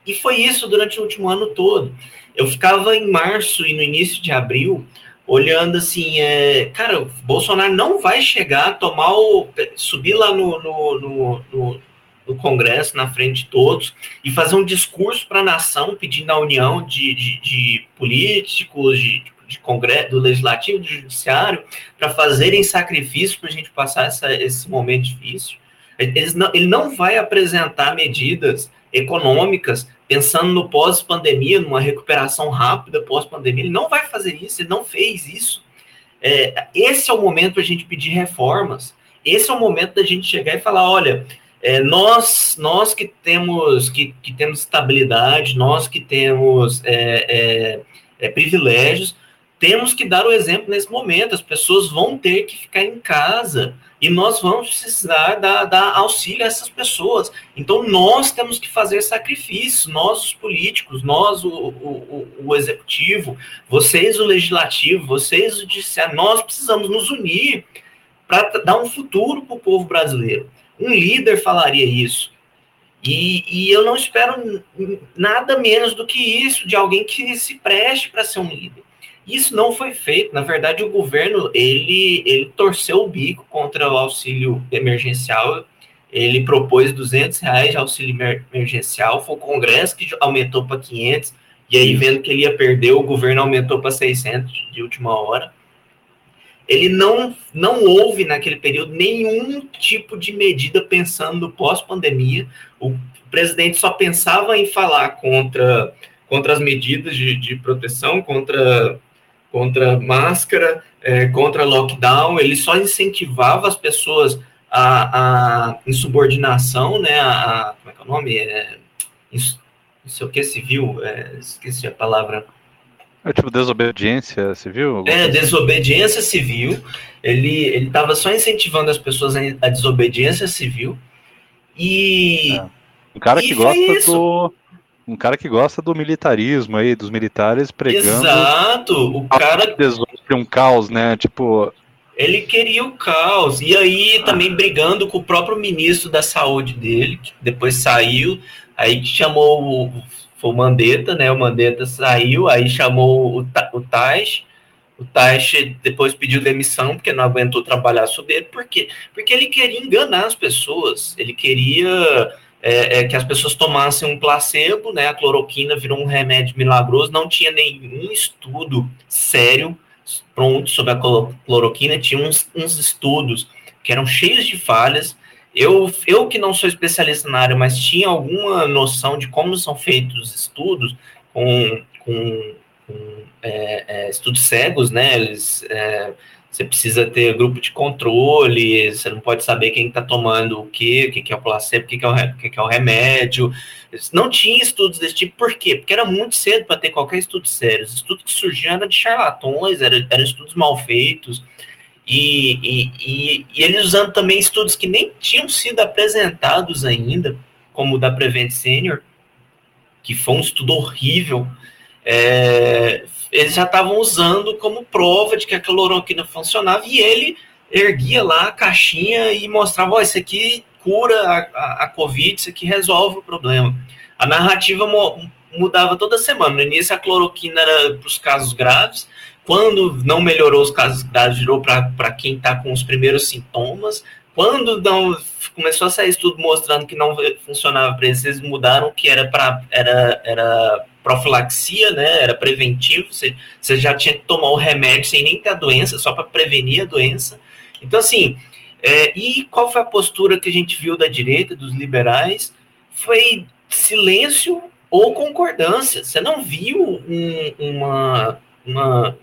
e foi isso durante o último ano todo. Eu ficava em março e no início de abril olhando assim, é, cara, o Bolsonaro não vai chegar, tomar o. subir lá no, no, no, no, no Congresso, na frente de todos, e fazer um discurso para a nação pedindo a união de, de, de políticos, de, de Congresso, do Legislativo, do Judiciário, para fazerem sacrifícios para a gente passar essa, esse momento difícil. Não, ele não vai apresentar medidas econômicas pensando no pós-pandemia, numa recuperação rápida pós-pandemia. Ele não vai fazer isso, ele não fez isso. É, esse é o momento a gente pedir reformas. Esse é o momento da gente chegar e falar, olha, é, nós, nós que temos que, que temos estabilidade, nós que temos é, é, é privilégios, temos que dar o exemplo nesse momento. As pessoas vão ter que ficar em casa e nós vamos precisar dar, dar auxílio a essas pessoas. Então, nós temos que fazer sacrifícios, nós, os políticos, nós, o, o, o executivo, vocês, o legislativo, vocês, o judiciário, nós precisamos nos unir para dar um futuro para o povo brasileiro. Um líder falaria isso. E, e, eu não espero nada menos do que isso de alguém que se preste para ser um líder. Isso não foi feito. Na verdade, o governo ele, ele torceu o bico contra o auxílio emergencial. Ele propôs 200 reais de auxílio emergencial. Foi o Congresso que aumentou para 500. E aí, vendo que ele ia perder, o governo aumentou para 600 de última hora. Ele não, não houve naquele período nenhum tipo de medida pensando pós-pandemia. O presidente só pensava em falar contra, contra as medidas de, de proteção, contra contra máscara, é, contra lockdown, ele só incentivava as pessoas a, a insubordinação, né, a, a, como é que é o nome? É, não sei o que civil, é, esqueci a palavra. É tipo desobediência civil? É, assim? desobediência civil. Ele estava só incentivando as pessoas a, desobediência civil. E. É. Um cara que gosta do um cara que gosta do militarismo aí, dos militares pregando. Exato, o cara. Um caos, né? Tipo. Ele queria o caos. E aí também brigando com o próprio ministro da saúde dele, que depois saiu, aí chamou o, foi o Mandetta, né? O Mandetta saiu, aí chamou o, o Tais. O Taish depois pediu demissão porque não aguentou trabalhar sobre ele. Por quê? Porque ele queria enganar as pessoas. Ele queria é, é, que as pessoas tomassem um placebo, né? A cloroquina virou um remédio milagroso, não tinha nenhum estudo sério pronto sobre a cloroquina, tinha uns, uns estudos que eram cheios de falhas. Eu, eu que não sou especialista na área, mas tinha alguma noção de como são feitos os estudos com, com, com é, é estudos cegos, né? Eles é, você precisa ter grupo de controle, você não pode saber quem está tomando o que, o que, é o placebo, o que, é o, que é o remédio. Não tinha estudos desse tipo, por quê? Porque era muito cedo para ter qualquer estudo sério. Os estudos que surgiam eram de charlatões, eram, eram estudos mal feitos. E, e, e, e, eles usando também estudos que nem tinham sido apresentados ainda, como o da Prevent Senior, que foi um estudo horrível. É, eles já estavam usando como prova de que a cloroquina funcionava e ele erguia lá a caixinha e mostrava, ó, isso aqui cura a, a, a, Covid, isso aqui resolve o problema. A narrativa mudava toda semana. No início a cloroquina era para os casos graves, quando não melhorou os casos graves, virou para quem está com os primeiros sintomas. Quando não começou a sair estudo mostrando que não funcionava para eles, eles mudaram que era para era, era profilaxia, né? Era preventivo, você, você já tinha que tomar o remédio sem nem ter a doença, só para prevenir a doença. Então, assim, é, e qual foi a postura que a gente viu da direita, dos liberais? Foi silêncio ou concordância. Você não viu um, uma, uma,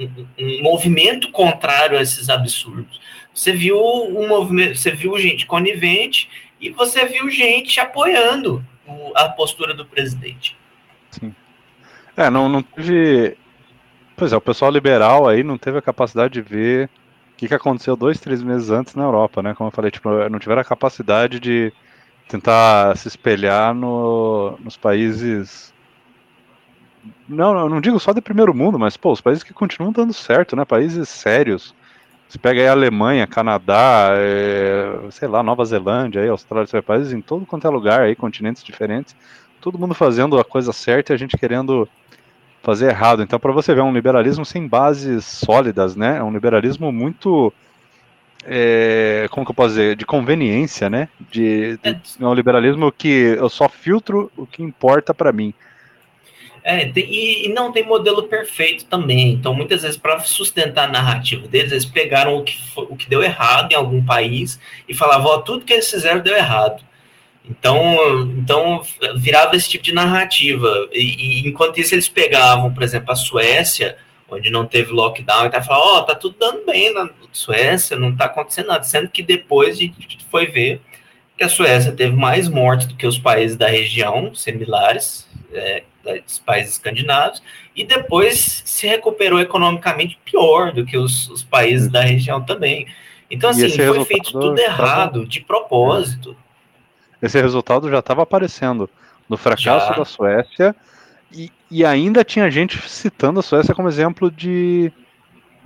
um, um movimento contrário a esses absurdos. Você viu um movimento, você viu gente conivente e você viu gente apoiando a postura do presidente. Sim. É, não, não teve. Pois é, o pessoal liberal aí não teve a capacidade de ver o que, que aconteceu dois, três meses antes na Europa, né? Como eu falei, tipo, não tiveram a capacidade de tentar se espelhar no, nos países. Não, não digo só de primeiro mundo, mas pô, os países que continuam dando certo, né? Países sérios. Você pega aí Alemanha, Canadá, é, sei lá, Nova Zelândia, aí, Austrália, países em todo quanto é lugar, aí, continentes diferentes, todo mundo fazendo a coisa certa e a gente querendo fazer errado. Então, para você ver, é um liberalismo sem bases sólidas, né? É um liberalismo muito. É, como que eu posso dizer? De conveniência, né? De, de é. é um liberalismo que eu só filtro o que importa para mim. É, e, e, não tem modelo perfeito também. Então, muitas vezes, para sustentar a narrativa deles, eles pegaram o que, o que deu errado em algum país e falavam: ó, tudo que eles fizeram deu errado. Então, então virava esse tipo de narrativa. E, e, enquanto isso, eles pegavam, por exemplo, a Suécia, onde não teve lockdown, e tá falando, ó, oh, tá tudo dando bem na Suécia, não tá acontecendo nada. Sendo que depois a gente foi ver que a Suécia teve mais mortes do que os países da região, similares, é, dos países escandinavos, e depois se recuperou economicamente pior do que os, os países da região também. Então, assim, foi feito tudo errado, de propósito. Esse resultado já estava aparecendo no fracasso já. da Suécia, e, e ainda tinha gente citando a Suécia como exemplo de,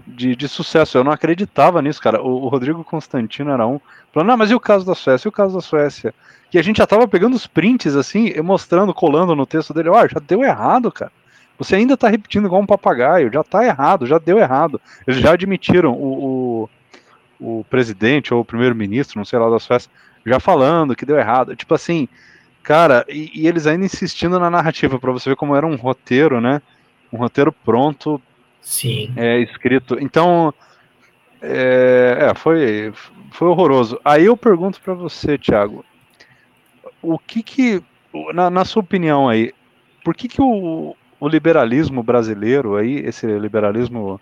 de, de, sucesso. Eu não acreditava nisso, cara. O, o, Rodrigo Constantino era um. Falando, não, mas e o caso da Suécia? E o caso da Suécia? Que a gente já tava pegando os prints, assim, mostrando, colando no texto dele. Ó, já deu errado, cara. Você ainda tá repetindo igual um papagaio. Já tá errado, já deu errado. Eles já admitiram. O, o, o presidente ou o primeiro-ministro, não sei lá da Suécia, já falando que deu errado. Tipo assim, cara, e, e eles ainda insistindo na narrativa, para você ver como era um roteiro, né? Um roteiro pronto Sim. É, escrito. Então, é, é, foi, foi horroroso. Aí eu pergunto para você, Thiago, o que que, na, na, sua opinião aí, por que que o, o liberalismo brasileiro aí, esse liberalismo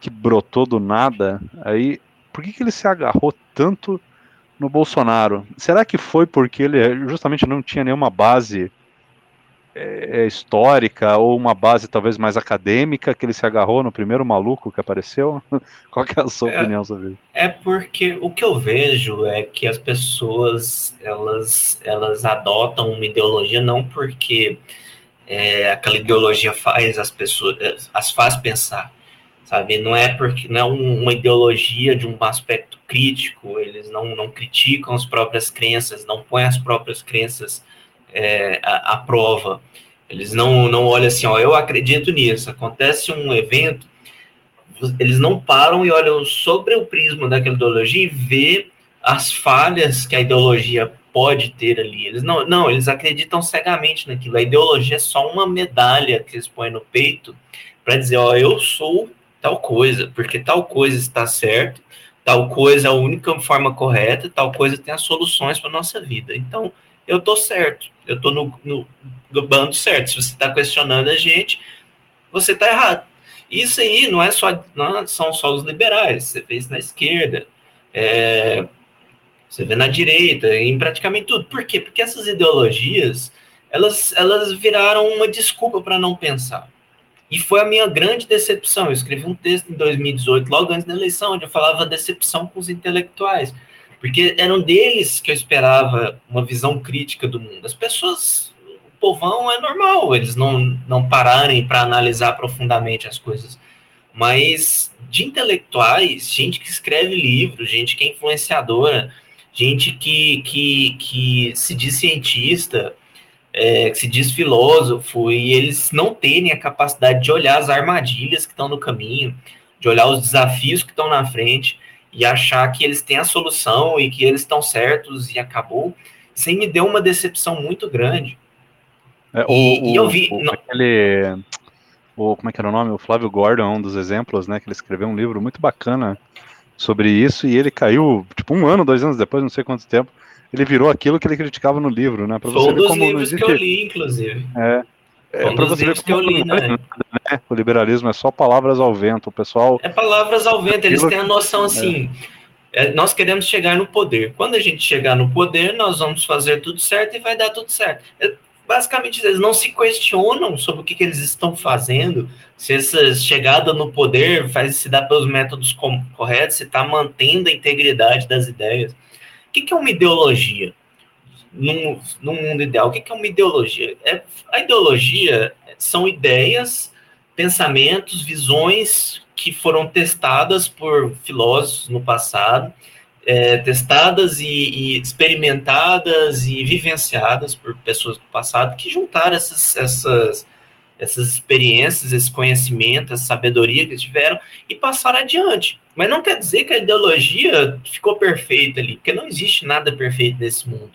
que brotou do nada, aí, por que que ele se agarrou tanto no Bolsonaro? Será que foi porque ele justamente não tinha nenhuma base é, é, histórica ou uma base talvez mais acadêmica que ele se agarrou no primeiro maluco que apareceu? [LAUGHS] Qual que é a sua é, opinião sobre isso? É porque o que eu vejo é que as pessoas elas, elas adotam uma ideologia não porque é, aquela ideologia faz as pessoas as faz pensar, sabe? Não é porque não é uma ideologia de um aspecto crítico, eles não, não criticam as próprias crenças, não põem as próprias crenças é, a, a, prova. Eles não, não olham assim, ó, eu acredito nisso. Acontece um evento, eles não param e olham sobre o prisma daquela ideologia e vê as falhas que a ideologia pode ter ali. Eles não, não, eles acreditam cegamente naquilo. A ideologia é só uma medalha que eles põem no peito para dizer, ó, eu sou tal coisa, porque tal coisa está certo, tal coisa é a única forma correta, tal coisa tem as soluções para nossa vida. Então, eu tô certo, eu tô no, no, no bando certo. Se você está questionando a gente, você está errado. Isso aí não é só não são só os liberais, você vê isso na esquerda, é, você vê na direita, em praticamente tudo. Por quê? Porque essas ideologias elas, elas viraram uma desculpa para não pensar. E foi a minha grande decepção. Eu escrevi um texto em 2018, logo antes da eleição, onde eu falava decepção com os intelectuais porque eram deles que eu esperava uma visão crítica do mundo. As pessoas, o povão é normal, eles não, não pararem para analisar profundamente as coisas. Mas de intelectuais, gente que escreve livros, gente que é influenciadora, gente que, que, que se diz cientista, é, que se diz filósofo, e eles não terem a capacidade de olhar as armadilhas que estão no caminho, de olhar os desafios que estão na frente e achar que eles têm a solução e que eles estão certos e acabou, isso aí me deu uma decepção muito grande. É, o, e, e, eu vi. O, não... aquele, o, como é que era o nome? O Flávio Gordon é um dos exemplos, né? Que ele escreveu um livro muito bacana sobre isso e ele caiu, tipo, um ano, dois anos depois, não sei quanto tempo. Ele virou aquilo que ele criticava no livro, né? Pra Foi um dos livros existe... que eu li, inclusive. É, é, um você ver como li, né? né? O liberalismo é só palavras ao vento, o pessoal. É palavras ao vento, eles têm a noção assim. É. É, nós queremos chegar no poder. Quando a gente chegar no poder, nós vamos fazer tudo certo e vai dar tudo certo. É, basicamente, eles não se questionam sobre o que, que eles estão fazendo, se essa chegada no poder faz se dar pelos métodos corretos, se está mantendo a integridade das ideias. O que, é uma ideologia? num, num mundo ideal. O que é uma ideologia? É, a ideologia são ideias, pensamentos, visões que foram testadas por filósofos no passado, é, testadas e, e, experimentadas e vivenciadas por pessoas do passado que juntaram essas, essas, essas experiências, esse conhecimento, essa sabedoria que tiveram e passaram adiante. Mas não quer dizer que a ideologia ficou perfeita ali, porque não existe nada perfeito nesse mundo.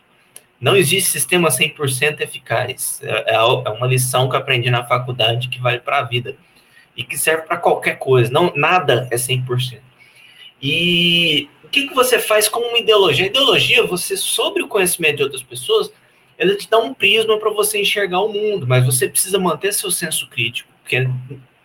Não existe sistema 100% eficaz. É, é, é uma lição que aprendi na faculdade que vale para a vida e que serve para qualquer coisa. Não, nada é 100%. E o que, que você faz com uma ideologia? A ideologia, você, sobre o conhecimento de outras pessoas, ela te dá um prisma para você enxergar o mundo, mas você precisa manter seu senso crítico, porque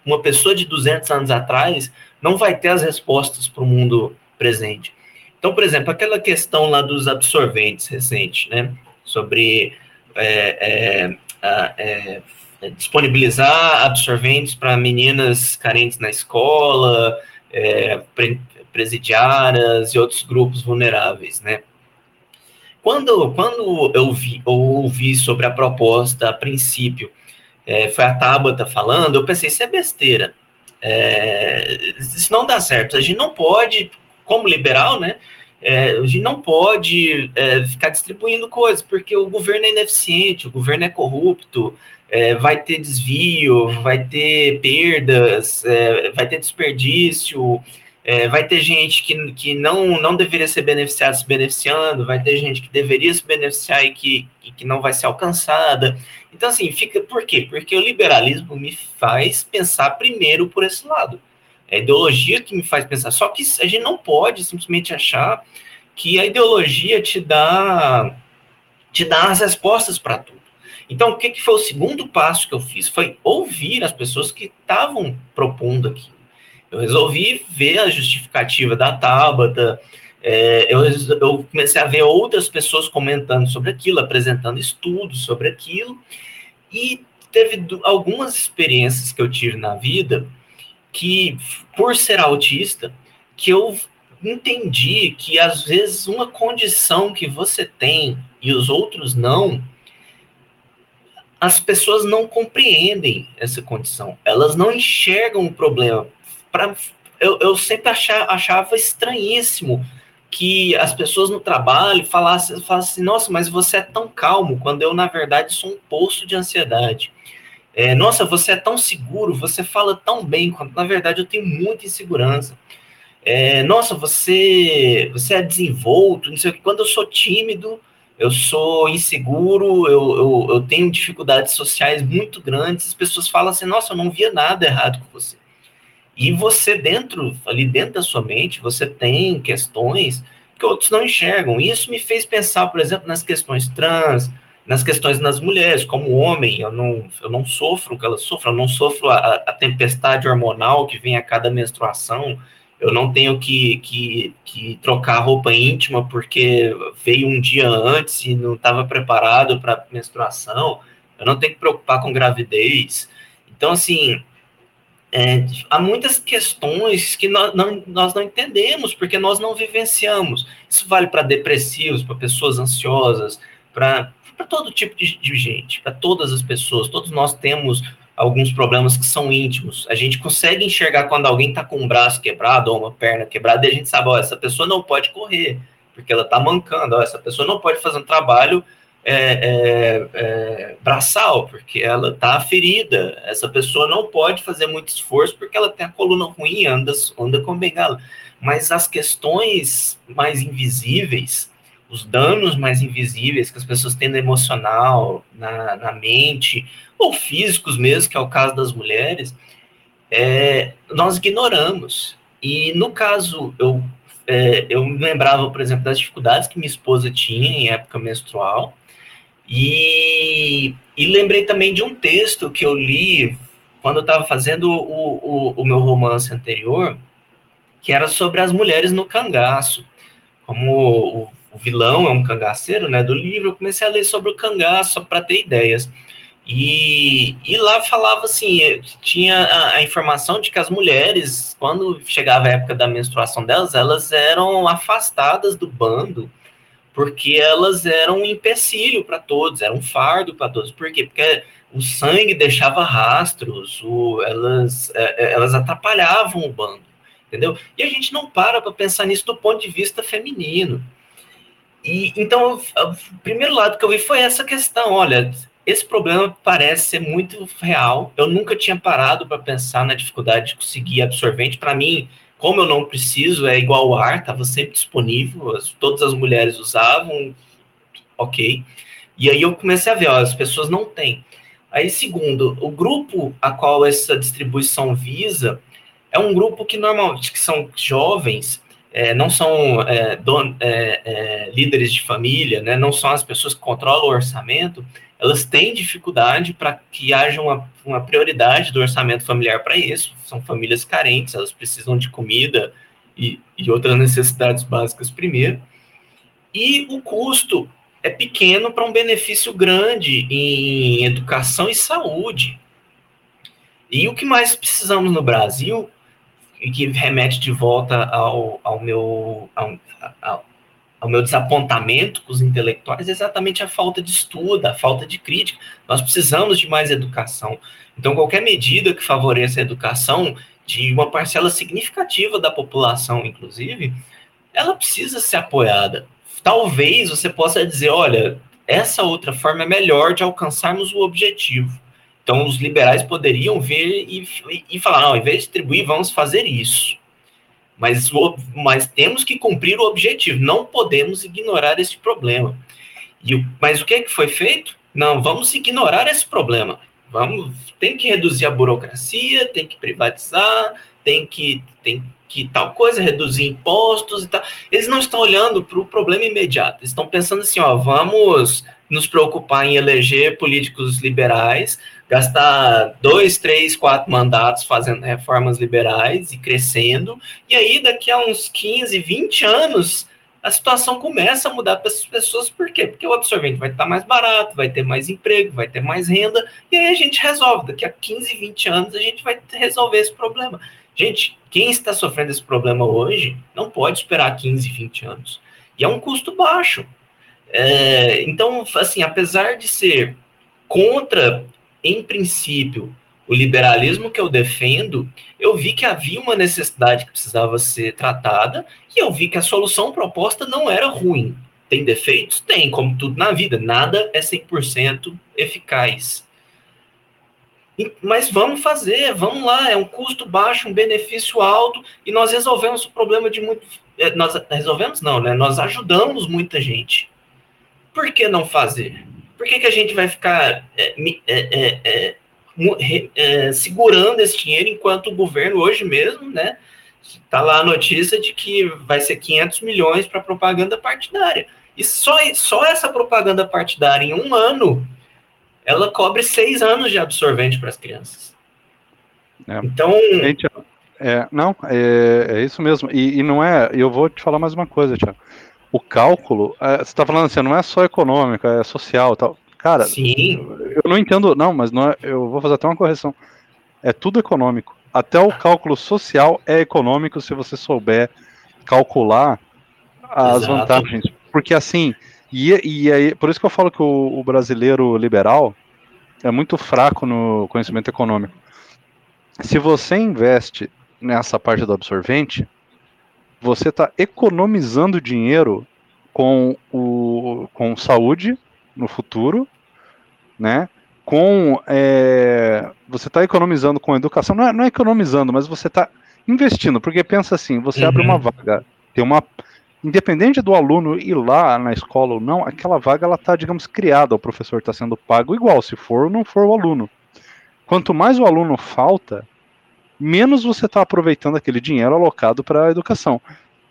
uma pessoa de 200 anos atrás não vai ter as respostas para o mundo presente. Então, por exemplo, aquela questão lá dos absorventes recente, né? Sobre é, é, é, disponibilizar absorventes para meninas carentes na escola, é, presidiárias e outros grupos vulneráveis, né? Quando, quando eu, vi, eu ouvi sobre a proposta, a princípio, é, foi a Tabata falando, eu pensei, isso é besteira. É, isso não dá certo. A gente não pode, como liberal, né? É, a gente não pode é, ficar distribuindo coisas, porque o governo é ineficiente, o governo é corrupto, é, vai ter desvio, vai ter perdas, é, vai ter desperdício, é, vai ter gente que, que não, não deveria ser beneficiada se beneficiando, vai ter gente que deveria se beneficiar e que, e que não vai ser alcançada. Então, assim, fica por quê? Porque o liberalismo me faz pensar primeiro por esse lado. É a ideologia que me faz pensar. Só que a gente não pode simplesmente achar que a ideologia te dá, te dá as respostas para tudo. Então, o que, que foi o segundo passo que eu fiz? Foi ouvir as pessoas que estavam propondo aqui eu resolvi ver a justificativa da Tabata, é, eu, eu, comecei a ver outras pessoas comentando sobre aquilo, apresentando estudos sobre aquilo, e teve algumas experiências que eu tive na vida que, por ser autista, que eu entendi que às vezes uma condição que você tem e os outros não, as pessoas não compreendem essa condição, elas não enxergam o problema pra, eu, eu sempre achava, achava estranhíssimo que as pessoas no trabalho falassem, falassem, nossa, mas você é tão calmo, quando eu, na verdade, sou um poço de ansiedade. É, nossa, você é tão seguro, você fala tão bem, quando na verdade eu tenho muita insegurança. É, nossa, você, você é desenvolto, não sei o que. Quando eu sou tímido, eu sou inseguro, eu, eu, eu tenho dificuldades sociais muito grandes. As pessoas falam assim: nossa, eu não via nada errado com você. E você dentro, ali dentro da sua mente, você tem questões que outros não enxergam. E isso me fez pensar, por exemplo, nas questões trans, nas questões nas mulheres, como homem, eu não, eu não sofro o que elas sofrem, eu não sofro a, a tempestade hormonal que vem a cada menstruação, eu não tenho que, que, que trocar roupa íntima porque veio um dia antes e não estava preparado para menstruação, eu não tenho que preocupar com gravidez. Então, assim, é, há muitas questões que nós não, nós não entendemos, porque nós não vivenciamos. Isso vale para depressivos, para pessoas ansiosas, para todo tipo de, de gente, para todas as pessoas. Todos nós temos alguns problemas que são íntimos. A gente consegue enxergar quando alguém está com um braço quebrado ou uma perna quebrada, e a gente sabe, ó, essa pessoa não pode correr, porque ela está mancando, ó, essa pessoa não pode fazer um trabalho é, é, é, braçal, porque ela está ferida. Essa pessoa não pode fazer muito esforço porque ela tem a coluna ruim, anda, anda com bengala. Mas as questões mais invisíveis, os danos mais invisíveis que as pessoas têm no emocional, na, na mente, ou físicos mesmo, que é o caso das mulheres, é, nós ignoramos. E no caso, eu, é, eu me lembrava, por exemplo, das dificuldades que minha esposa tinha em época menstrual, e, e lembrei também de um texto que eu li quando eu estava fazendo o, o, o, meu romance anterior, que era sobre as mulheres no cangaço. Como o, o vilão é um cangaceiro né, do livro, eu comecei a ler sobre o cangaço para ter ideias. E, e lá falava assim, tinha a, a, informação de que as mulheres, quando chegava a época da menstruação delas, elas eram afastadas do bando porque elas eram um empecilho para todos, era um fardo para todos. Por quê? Porque o sangue deixava rastros, o, elas, é, é, elas atrapalhavam o bando, entendeu? E a gente não para para pensar nisso do ponto de vista feminino. E então, o primeiro lado que eu vi foi essa questão, olha, esse problema parece ser muito real. Eu nunca tinha parado para pensar na dificuldade de conseguir absorvente. Para mim, como eu não preciso, é igual ar, estava sempre disponível, as, todas as mulheres usavam, ok. E aí eu comecei a ver, ó, as pessoas não têm. Aí, segundo, o grupo a qual essa distribuição visa é um grupo que normalmente que são jovens, é, não são é, don, é, é líderes de família, né, não são as pessoas que controlam o orçamento, elas têm dificuldade para que haja uma, uma prioridade do orçamento familiar para isso. São famílias carentes, elas precisam de comida e, e outras necessidades básicas primeiro. E o custo é pequeno para um benefício grande em educação e saúde. E o que mais precisamos no Brasil, e que remete de volta ao, ao meu, ao, ao, ao meu desapontamento com os intelectuais, é exatamente a falta de estudo, a falta de crítica. Nós precisamos de mais educação. Então, qualquer medida que favoreça a educação de uma parcela significativa da população, inclusive, ela precisa ser apoiada. Talvez você possa dizer, olha, essa outra forma é melhor de alcançarmos o objetivo. Então, os liberais poderiam ver e, e falar, não, ao invés de distribuir, vamos fazer isso. Mas, mas temos que cumprir o objetivo, não podemos ignorar esse problema. E, mas o que, é que foi feito? Não, vamos ignorar esse problema. Vamos, tem que reduzir a burocracia, tem que privatizar, tem que, tem que tal coisa, reduzir impostos e tal. Eles não estão olhando para o problema imediato, estão pensando assim, ó, vamos nos preocupar em eleger políticos liberais, gastar dois, três, quatro mandatos fazendo reformas liberais e crescendo, e aí daqui a uns 15, 20 anos a situação começa a mudar para essas pessoas, por quê? Porque o absorvente vai estar mais barato, vai ter mais emprego, vai ter mais renda, e aí a gente resolve. Daqui a 15, 20 anos a gente vai resolver esse problema. Gente, quem está sofrendo esse problema hoje não pode esperar 15, 20 anos. E é um custo baixo. É, então, assim, apesar de ser contra, em princípio, o liberalismo que eu defendo, eu vi que havia uma necessidade que precisava ser tratada e eu vi que a solução proposta não era ruim. Tem defeitos? Tem, como tudo na vida. Nada é 100% eficaz. Mas vamos fazer, vamos lá, é um custo baixo, um benefício alto, e nós resolvemos o problema de muito. É, nós resolvemos não, né? Nós ajudamos muita gente. Por que não fazer? Por que, que a gente vai ficar é, é, é, é, segurando esse dinheiro enquanto o governo hoje mesmo, né? Está lá a notícia de que vai ser 500 milhões para propaganda partidária. E só, só essa propaganda partidária em um ano, ela cobre seis anos de absorvente para as crianças. É. Então. Gente, é, não, é, é, isso mesmo. E, e, não é. Eu vou te falar mais uma coisa, Tiago. O cálculo, é, você está falando assim, não é só econômico, é social tal. Cara, Sim. eu não entendo, não, mas não é, eu vou fazer até uma correção. É tudo econômico. Até o cálculo social é econômico se você souber calcular as Exato. vantagens. Porque assim, e, e aí, por isso que eu falo que o, o brasileiro liberal é muito fraco no conhecimento econômico. Se você investe nessa parte do absorvente, você está economizando dinheiro com, o, com saúde no futuro, né? Com é, você está economizando com educação, não é, não é economizando, mas você está investindo, porque pensa assim, você uhum. abre uma vaga, tem uma independente do aluno ir lá na escola ou não, aquela vaga ela está, digamos, criada, o professor está sendo pago igual, se for ou não for o aluno. Quanto mais o aluno falta, menos você está aproveitando aquele dinheiro alocado para a educação.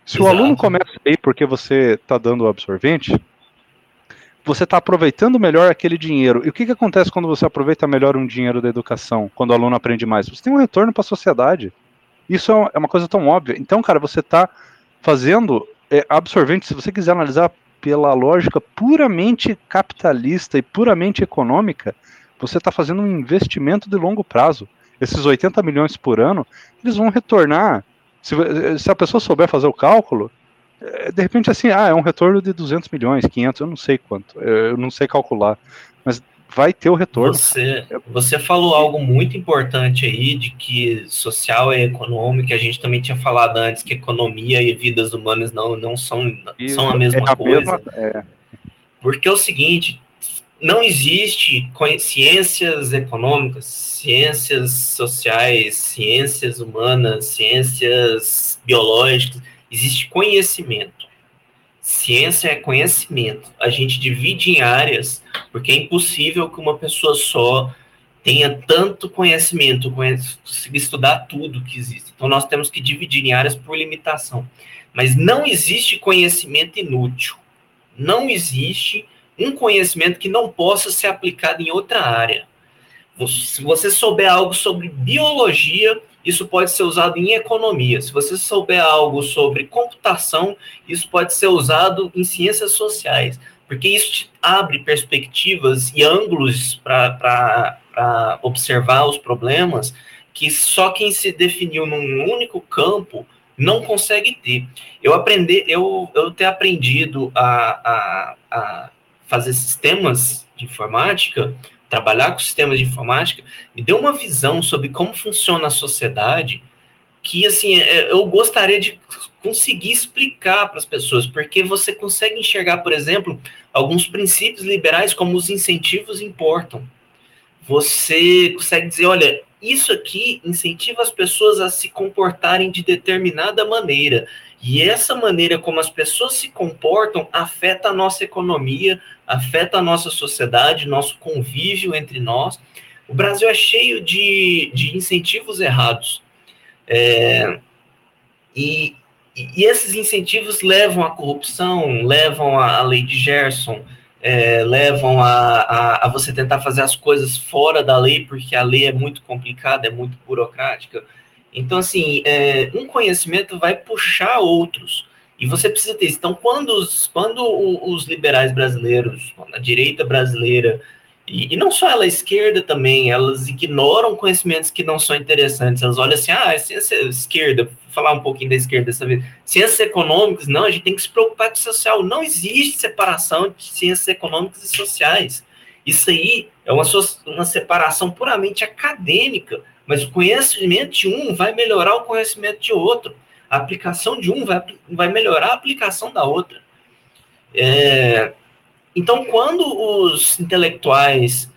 Se Exato. o aluno começa aí porque você está dando o absorvente, você está aproveitando melhor aquele dinheiro. E o que, que acontece quando você aproveita melhor um dinheiro da educação, quando o aluno aprende mais? Você tem um retorno para a sociedade. Isso é uma coisa tão óbvia. Então, cara, você está fazendo é, absorvente, se você quiser analisar pela lógica puramente capitalista e puramente econômica, você está fazendo um investimento de longo prazo. Esses 80 milhões por ano, eles vão retornar. Se, se a pessoa souber fazer o cálculo, é, de repente, assim, ah, é um retorno de 200 milhões, 500, eu não sei quanto, eu não sei calcular, mas vai ter o retorno. Você, você falou algo muito importante aí, de que social é econômico, a gente também tinha falado antes que economia e vidas humanas não, não são, são a mesma é a coisa. Mesma, é. Porque é o seguinte, não existe ciências econômicas, ciências sociais, ciências humanas, ciências biológicas, Existe conhecimento. Ciência é conhecimento. A gente divide em áreas, porque é impossível que uma pessoa só tenha tanto conhecimento, consiga estudar tudo que existe. Então, nós temos que dividir em áreas por limitação. Mas não existe conhecimento inútil. Não existe um conhecimento que não possa ser aplicado em outra área. Se você souber algo sobre biologia, isso pode ser usado em economia. Se você souber algo sobre computação, isso pode ser usado em ciências sociais, porque isso te abre perspectivas e ângulos para observar os problemas que só quem se definiu num único campo não consegue ter. Eu aprendi, eu, eu ter aprendido a, a, a fazer sistemas de informática, trabalhar com sistemas de informática, me deu uma visão sobre como funciona a sociedade que, assim, é, eu gostaria de conseguir explicar para as pessoas, porque você consegue enxergar, por exemplo, alguns princípios liberais como os incentivos importam. Você consegue dizer, olha, isso aqui incentiva as pessoas a se comportarem de determinada maneira. E essa maneira como as pessoas se comportam afeta a nossa economia, afeta a nossa sociedade, nosso convívio entre nós. O Brasil é cheio de, de incentivos errados. É, e, e esses incentivos levam à corrupção, levam à lei de Gerson, é, levam a, a, a, você tentar fazer as coisas fora da lei, porque a lei é muito complicada, é muito burocrática. Então, assim, é, um conhecimento vai puxar outros. E você precisa ter isso. Então, quando os, quando os liberais brasileiros, a direita brasileira, e, e, não só ela, a esquerda também, elas ignoram conhecimentos que não são interessantes. Elas olham assim, ah, ciência esquerda, falar um pouquinho da esquerda dessa vez. Ciências econômicas, não, a gente tem que se preocupar com o social. Não existe separação de ciências econômicas e sociais. Isso aí é uma, uma separação puramente acadêmica, mas o conhecimento de um vai melhorar o conhecimento de outro. A aplicação de um vai, vai melhorar a aplicação da outra. É, então, quando os intelectuais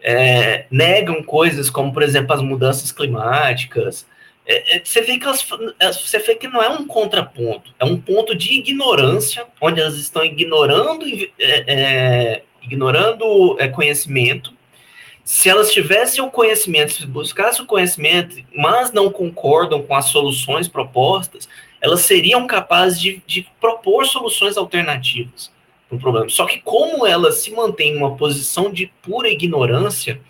é, negam coisas como, por exemplo, as mudanças climáticas, é, é, você, vê que elas, é, você vê que não é um contraponto, é um ponto de ignorância, onde elas estão ignorando, é, é, ignorando conhecimento. Se elas tivessem o conhecimento, se buscassem o conhecimento, mas não concordam com as soluções propostas, elas seriam capazes de, de propor soluções alternativas um problema. Só que como ela se mantém em uma posição de pura ignorância,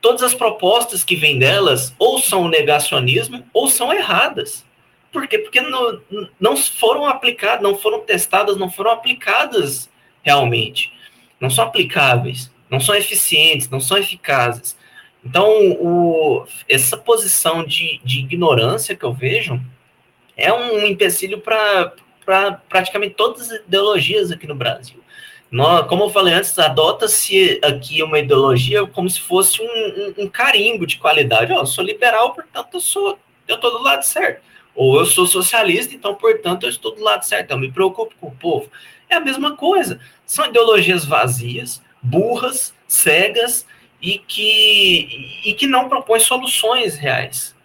todas as propostas que vêm delas ou são negacionismo ou são erradas. Por quê? Porque não, não foram aplicadas, não foram testadas, não foram aplicadas realmente. Não são aplicáveis, não são eficientes, não são eficazes. Então, o, essa posição de, de ignorância que eu vejo é um empecilho para para praticamente todas as ideologias aqui no Brasil. Como eu falei antes, adota-se aqui uma ideologia como se fosse um, um, um carimbo de qualidade. Oh, eu sou liberal, portanto eu sou, eu estou do lado certo. Ou eu sou socialista, então, portanto, eu estou do lado certo. Eu me preocupo com o povo. É a mesma coisa. São ideologias vazias, burras, cegas e que, e que não propõem soluções reais.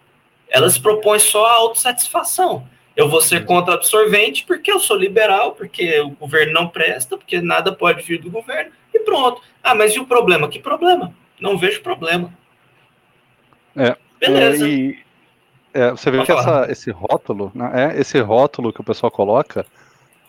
Elas propõem só a autossatisfação. Eu vou ser contra absorvente porque eu sou liberal, porque o governo não presta, porque nada pode vir do governo, e pronto. Ah, mas e o problema? Que problema? Não vejo problema. É, Beleza. É, e, é, você vê que essa, esse rótulo, né, é, esse rótulo que o pessoal coloca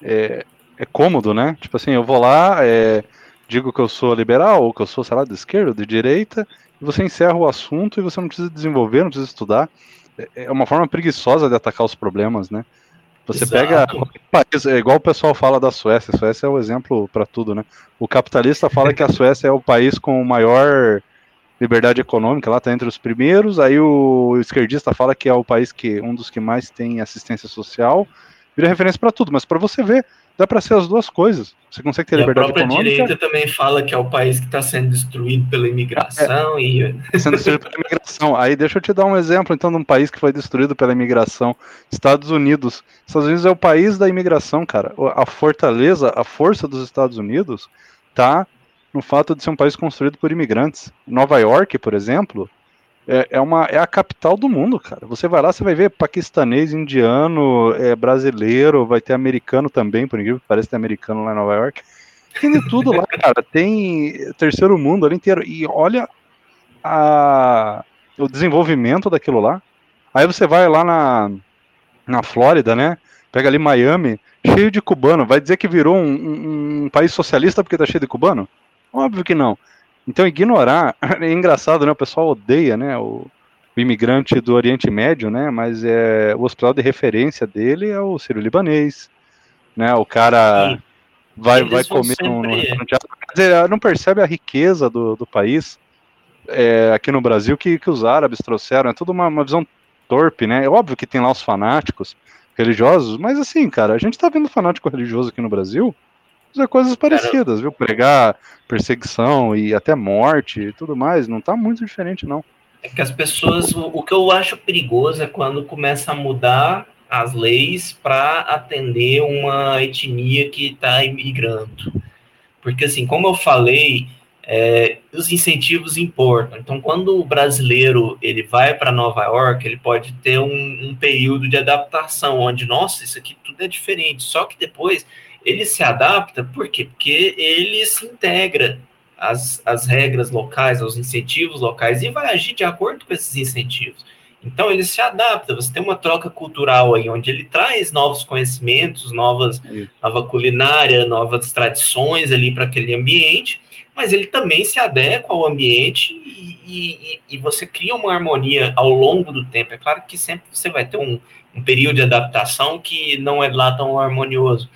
é, é cômodo, né? Tipo assim, eu vou lá, é, digo que eu sou liberal, ou que eu sou, sei lá, de esquerda, de direita, e você encerra o assunto e você não precisa desenvolver, não precisa estudar. É, é uma forma preguiçosa de atacar os problemas, né? Você Exato. pega país, é igual o pessoal fala da Suécia, a Suécia é o exemplo para tudo, né? O capitalista fala que a Suécia é o país com maior liberdade econômica, lá tá entre os primeiros, aí o esquerdista fala que é o país que um dos que mais tem assistência social, vira referência para tudo, mas para você ver dá para ser as duas coisas. Você consegue ter e liberdade econômica. A própria direita também fala que é o país que está sendo destruído pela imigração é, e sendo destruído pela imigração. Aí deixa eu te dar um exemplo então de um país que foi destruído pela imigração, Estados Unidos. Estados Unidos é o país da imigração, cara. A fortaleza, a força dos Estados Unidos tá no fato de ser um país construído por imigrantes. Nova York, por exemplo, é, é, uma, é a capital do mundo, cara. Você vai lá, você vai ver paquistanês, indiano, é, brasileiro, vai ter americano também, por incrível que pareça, tem americano lá em Nova York. Tem de tudo lá, [LAUGHS] cara. Tem terceiro mundo ali inteiro. E olha a, o desenvolvimento daquilo lá. Aí você vai lá na, na Flórida, né? Pega ali Miami, cheio de cubano. Vai dizer que virou um, um, um país socialista porque tá cheio de cubano? Óbvio que não. Então, ignorar [LAUGHS] é engraçado, né? O pessoal odeia, né? O, o immigrante do Oriente Médio, né? Mas é, o hospital de referência dele é o sírio-libanês, né? O cara Sim. vai, vai comer sempre... um, não percebe a riqueza do, do país é, aqui no Brasil que, que os árabes trouxeram. É tudo uma, uma visão torpe, né? É óbvio que tem lá os fanáticos religiosos, mas assim, cara, a gente tá vendo fanático religioso aqui no Brasil fazer coisas parecidas, viu? Pregar perseguição e até morte e tudo mais, não tá muito diferente, não. É que as pessoas, o, o que eu acho perigoso é quando começa a mudar as leis para atender uma etnia que está imigrando. Porque, assim, como eu falei, é, os incentivos importam. Então, quando o brasileiro ele vai para Nova York, ele pode ter um, um, período de adaptação, onde, nossa, isso aqui tudo é diferente. Só que depois ele se adapta, por quê? Porque ele se integra às, às regras locais, aos incentivos locais, e vai agir de acordo com esses incentivos. Então, ele se adapta, você tem uma troca cultural aí, onde ele traz novos conhecimentos, novas, nova culinária, novas tradições ali para aquele ambiente, mas ele também se adequa ao ambiente e, e, e, você cria uma harmonia ao longo do tempo. É claro que sempre você vai ter um, um período de adaptação que não é lá tão harmonioso.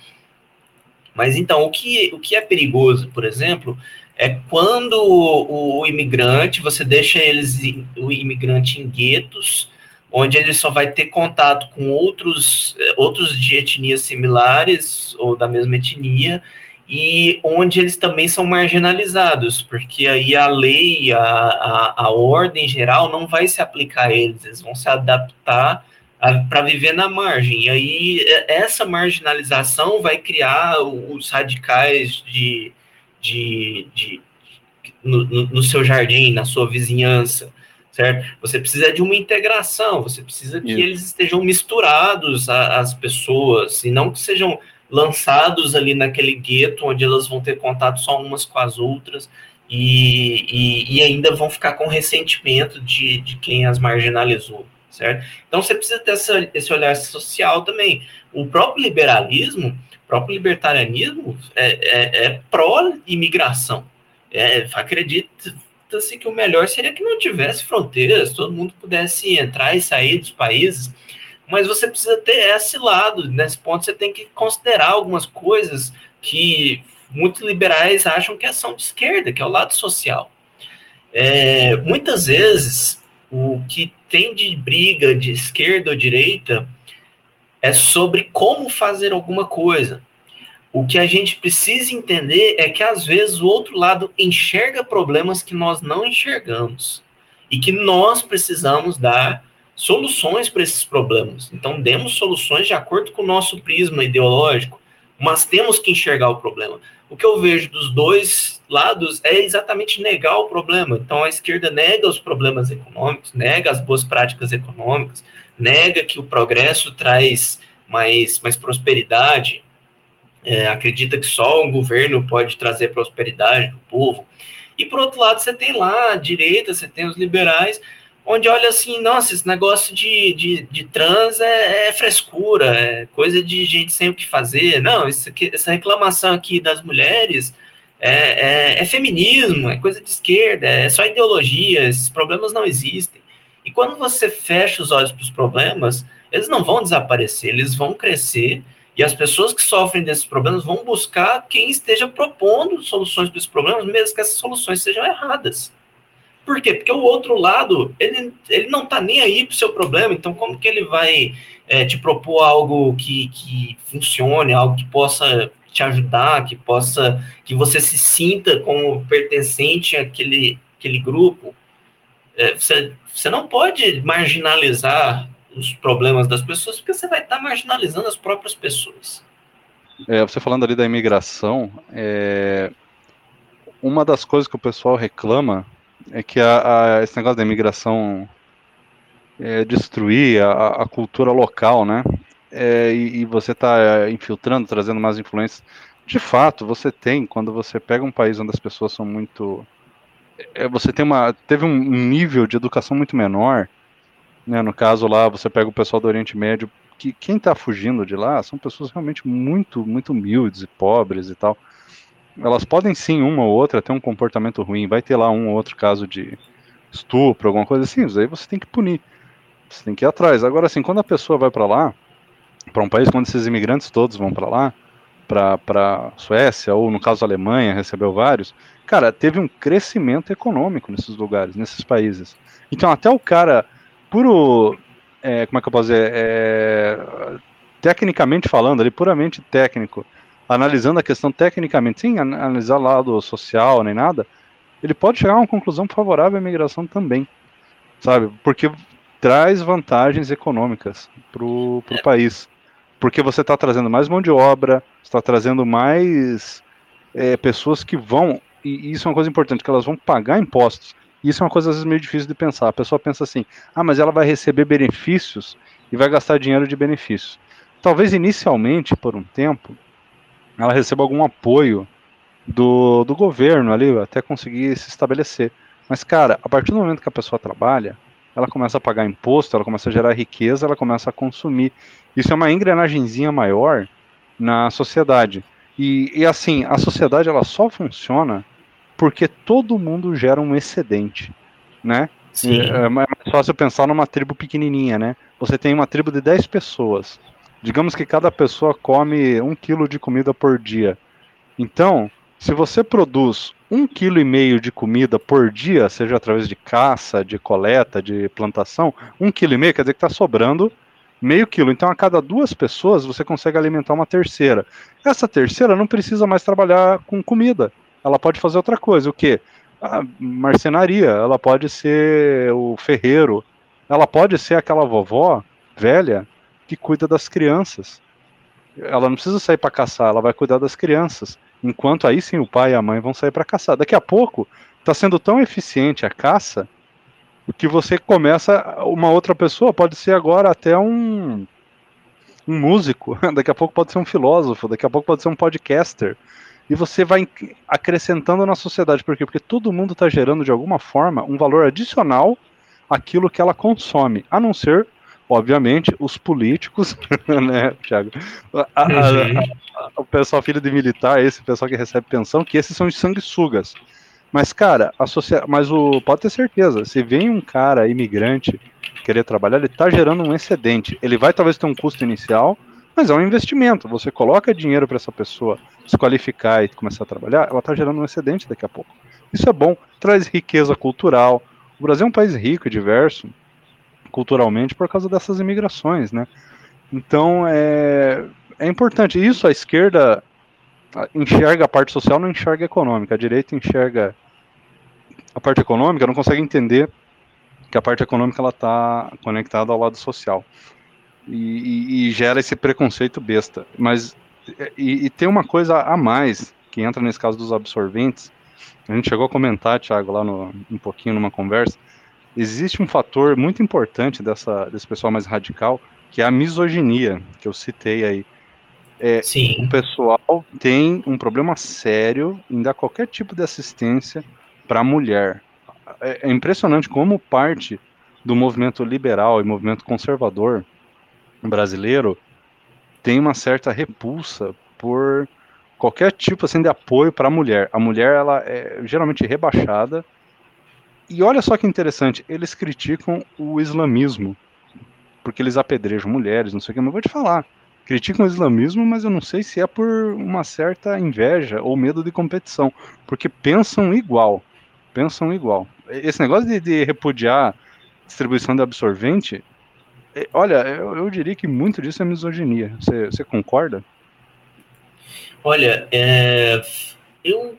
Mas então, o que, o que é perigoso, por exemplo, é quando o, o imigrante, você deixa eles, o imigrante em guetos, onde ele só vai ter contato com outros, outros de etnias similares ou da mesma etnia, e onde eles também são marginalizados, porque aí a lei, a, a, a ordem geral não vai se aplicar a eles, eles vão se adaptar para viver na margem. E aí essa marginalização vai criar os radicais de, de, de no, no, seu jardim, na sua vizinhança, certo? Você precisa de uma integração, você precisa que Isso. eles estejam misturados às pessoas, e não que sejam lançados ali naquele gueto, onde elas vão ter contato só umas com as outras, e, e, e ainda vão ficar com ressentimento de, de quem as marginalizou, certo? Então você precisa ter essa, esse olhar social também. O próprio liberalismo, o próprio libertarianismo é, é, é pró-imigração. É, acredita-se que o melhor seria que não tivesse fronteiras, todo mundo pudesse entrar e sair dos países mas você precisa ter esse lado. Nesse ponto, você tem que considerar algumas coisas que muitos liberais acham que são de esquerda, que é o lado social. É, muitas vezes, o que tem de briga de esquerda ou direita é sobre como fazer alguma coisa. O que a gente precisa entender é que, às vezes, o outro lado enxerga problemas que nós não enxergamos e que nós precisamos dar soluções para esses problemas. Então, demos soluções de acordo com o nosso prisma ideológico, mas temos que enxergar o problema. O que eu vejo dos dois lados é exatamente negar o problema. Então, a esquerda nega os problemas econômicos, nega as boas práticas econômicas, nega que o progresso traz mais, mais prosperidade, é, acredita que só um governo pode trazer prosperidade para o povo. E, por outro lado, você tem lá a direita, você tem os liberais, onde olha assim, nossa, esse negócio de, de, de trans é, é, frescura, é coisa de gente sem o que fazer. Não, aqui, essa reclamação aqui das mulheres é, é, é, feminismo, é coisa de esquerda, é só ideologia, esses problemas não existem. E quando você fecha os olhos para os problemas, eles não vão desaparecer, eles vão crescer, e as pessoas que sofrem desses problemas vão buscar quem esteja propondo soluções para esses problemas, mesmo que essas soluções sejam erradas. Por quê? Porque o outro lado, ele, ele não está nem aí para o seu problema, então como que ele vai é, te propor algo que, que funcione, algo que possa te ajudar, que possa, que você se sinta como pertencente àquele, àquele grupo? É, você, você não pode marginalizar os problemas das pessoas, porque você vai estar tá marginalizando as próprias pessoas. É, você falando ali da imigração, é, uma das coisas que o pessoal reclama é que a, a, esse negócio da imigração é, destruir a, a, cultura local, né? É, e, e, você está infiltrando, trazendo mais influências. De fato, você tem, quando você pega um país onde as pessoas são muito. É, você tem uma, teve um nível de educação muito menor. Né? No caso lá, você pega o pessoal do Oriente Médio, que quem está fugindo de lá são pessoas realmente muito, muito humildes e pobres e tal elas podem sim, uma ou outra, ter um comportamento ruim, vai ter lá um ou outro caso de, estupro, alguma coisa assim, aí você tem que punir. Você tem que ir atrás. Agora, assim, quando a pessoa vai para lá, para um país, quando esses imigrantes todos vão para lá, para Suécia, ou no caso Alemanha, recebeu vários, cara, teve um crescimento econômico nesses lugares, nesses países. Então, até o cara, puro. É, como é que eu posso dizer? É, tecnicamente falando, ali, puramente técnico, analisando a questão tecnicamente, sem analisar lado social nem nada, ele pode chegar a uma conclusão favorável à imigração também, sabe? Porque traz vantagens econômicas para o é. país. Porque você está trazendo mais mão de obra, está trazendo mais é, pessoas que vão, e isso é uma coisa importante, que elas vão pagar impostos. Isso é uma coisa às vezes meio difícil de pensar. A pessoa pensa assim: ah, mas ela vai receber benefícios e vai gastar dinheiro de benefícios. Talvez inicialmente, por um tempo, ela receba algum apoio do, do governo ali, até conseguir se estabelecer. Mas, cara, a partir do momento que a pessoa trabalha, ela começa a pagar imposto, ela começa a gerar riqueza, ela começa a consumir. Isso é uma engrenagemzinha maior na sociedade. E, e assim, a sociedade ela só funciona porque todo mundo gera um excedente, né? Sim. É, é mais fácil pensar numa tribo pequenininha, né? Você tem uma tribo de 10 pessoas. Digamos que cada pessoa come um quilo de comida por dia. Então, se você produz um quilo e meio de comida por dia, seja através de caça, de coleta, de plantação, um quilo e meio quer dizer que está sobrando meio quilo. Então, a cada duas pessoas, você consegue alimentar uma terceira. Essa terceira não precisa mais trabalhar com comida. Ela pode fazer outra coisa. O quê? A marcenaria. Ela pode ser o ferreiro. Ela pode ser aquela vovó velha que cuida das crianças. Ela não precisa sair para caçar, ela vai cuidar das crianças. Enquanto aí sim o pai e a mãe vão sair para caçar. Daqui a pouco está sendo tão eficiente a caça que você começa uma outra pessoa pode ser agora até um um músico, [LAUGHS] daqui a pouco pode ser um filósofo, daqui a pouco pode ser um podcaster. E você vai acrescentando na sociedade, por quê? Porque todo mundo está gerando de alguma forma um valor adicional àquilo que ela consome, a não ser obviamente, os políticos, [LAUGHS] né, Thiago? A, a, a, o pessoal filho de militar, esse pessoal que recebe pensão, que esses são os sanguessugas. Mas, cara, a socia... mas o pode ter certeza, se vem um cara imigrante querer trabalhar, ele está gerando um excedente. Ele vai talvez ter um custo inicial, mas é um investimento. Você coloca dinheiro para essa pessoa se qualificar e começar a trabalhar, ela está gerando um excedente daqui a pouco. Isso é bom, traz riqueza cultural. O Brasil é um país rico e diverso, culturalmente por causa dessas imigrações, né? Então é, é importante. Isso a esquerda enxerga a parte social, não enxerga a econômica. A direita enxerga a parte econômica, não consegue entender que a parte econômica ela está conectada ao lado social e, e, e, gera esse preconceito besta. Mas e, e, tem uma coisa a mais que entra nesse caso dos absorventes. A gente chegou a comentar, Thiago, lá no, um pouquinho numa conversa existe um fator muito importante dessa, desse pessoal mais radical, que é a misoginia, que eu citei aí. É, Sim. O pessoal tem um problema sério em dar qualquer tipo de assistência para a mulher. É, é impressionante como parte do movimento liberal e movimento conservador brasileiro tem uma certa repulsa por qualquer tipo assim de apoio para a mulher. A mulher ela é geralmente rebaixada e olha só que interessante, eles criticam o islamismo, porque eles apedrejam mulheres, não sei o que, mas eu vou te falar. Criticam o islamismo, mas eu não sei se é por uma certa inveja ou medo de competição, porque pensam igual. Pensam igual. Esse negócio de, de repudiar distribuição de absorvente, olha, eu, eu, diria que muito disso é misoginia. Você, você concorda? Olha, é, eu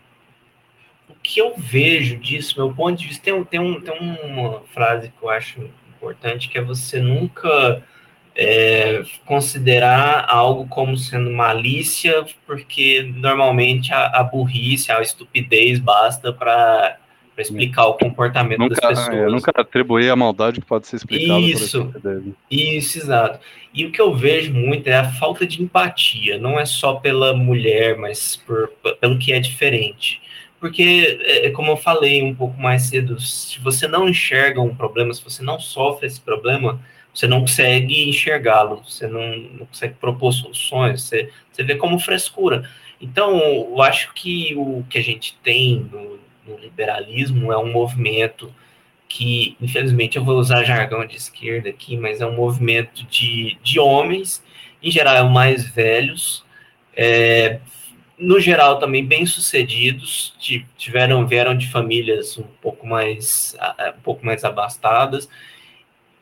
que eu vejo disso, meu ponto de vista, tem, tem, um, tem uma frase que eu acho importante, que é você nunca é, considerar algo como sendo malícia, porque normalmente a, a burrice, a estupidez basta para explicar o comportamento nunca, das pessoas. É, nunca atribuir a maldade que pode ser explicada. Isso, isso, exato. E o que eu vejo muito é a falta de empatia, não é só pela mulher, mas por, pelo que é diferente porque, é, é, como eu falei um pouco mais cedo, se você não enxerga um problema, se você não sofre esse problema, você não consegue enxergá-lo, você não, não, consegue propor soluções, você, você vê como frescura. Então, eu acho que o que a gente tem no, no liberalismo é um movimento que, infelizmente, eu vou usar jargão de esquerda aqui, mas é um movimento de, de homens, em geral mais velhos, é, no geral também bem sucedidos, tiveram vieram de famílias um pouco mais um pouco mais abastadas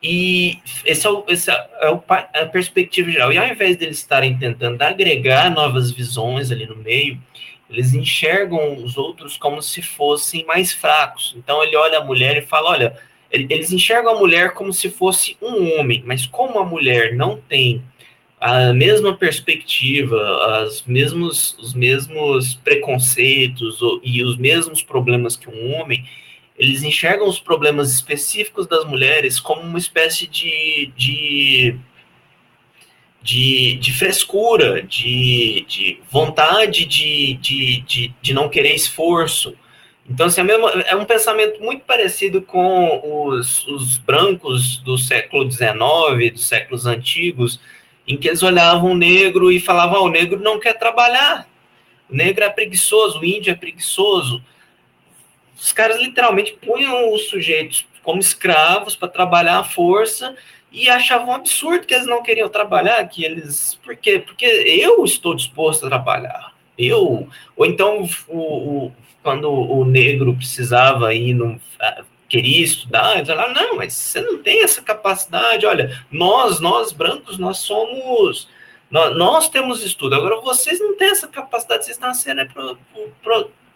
e esse é, o, esse é o, a perspectiva geral. E ao invés deles estarem tentando agregar novas visões ali no meio, eles enxergam os outros como se fossem mais fracos. Então ele olha a mulher e fala: olha, eles enxergam a mulher como se fosse um homem, mas como a mulher não tem a mesma perspectiva, as mesmos, os mesmos preconceitos e os mesmos problemas que um homem, eles enxergam os problemas específicos das mulheres como uma espécie de, de, de, de frescura, de, de vontade de, de, de, de não querer esforço. Então, assim, é, é um pensamento muito parecido com os, os brancos do século XIX, dos séculos antigos, em que eles olhavam o negro e falavam: oh, o negro não quer trabalhar, o negro é preguiçoso, o índio é preguiçoso. Os caras literalmente punham os sujeitos como escravos para trabalhar à força e achavam absurdo que eles não queriam trabalhar, que eles. Por quê? Porque eu estou disposto a trabalhar. Eu. Ou então, o, o quando o negro precisava ir no, queria estudar, eles falaram, não, mas você não tem essa capacidade, olha, nós, nós brancos, nós somos, nós, nós temos estudo, agora vocês não têm essa capacidade, vocês nasceram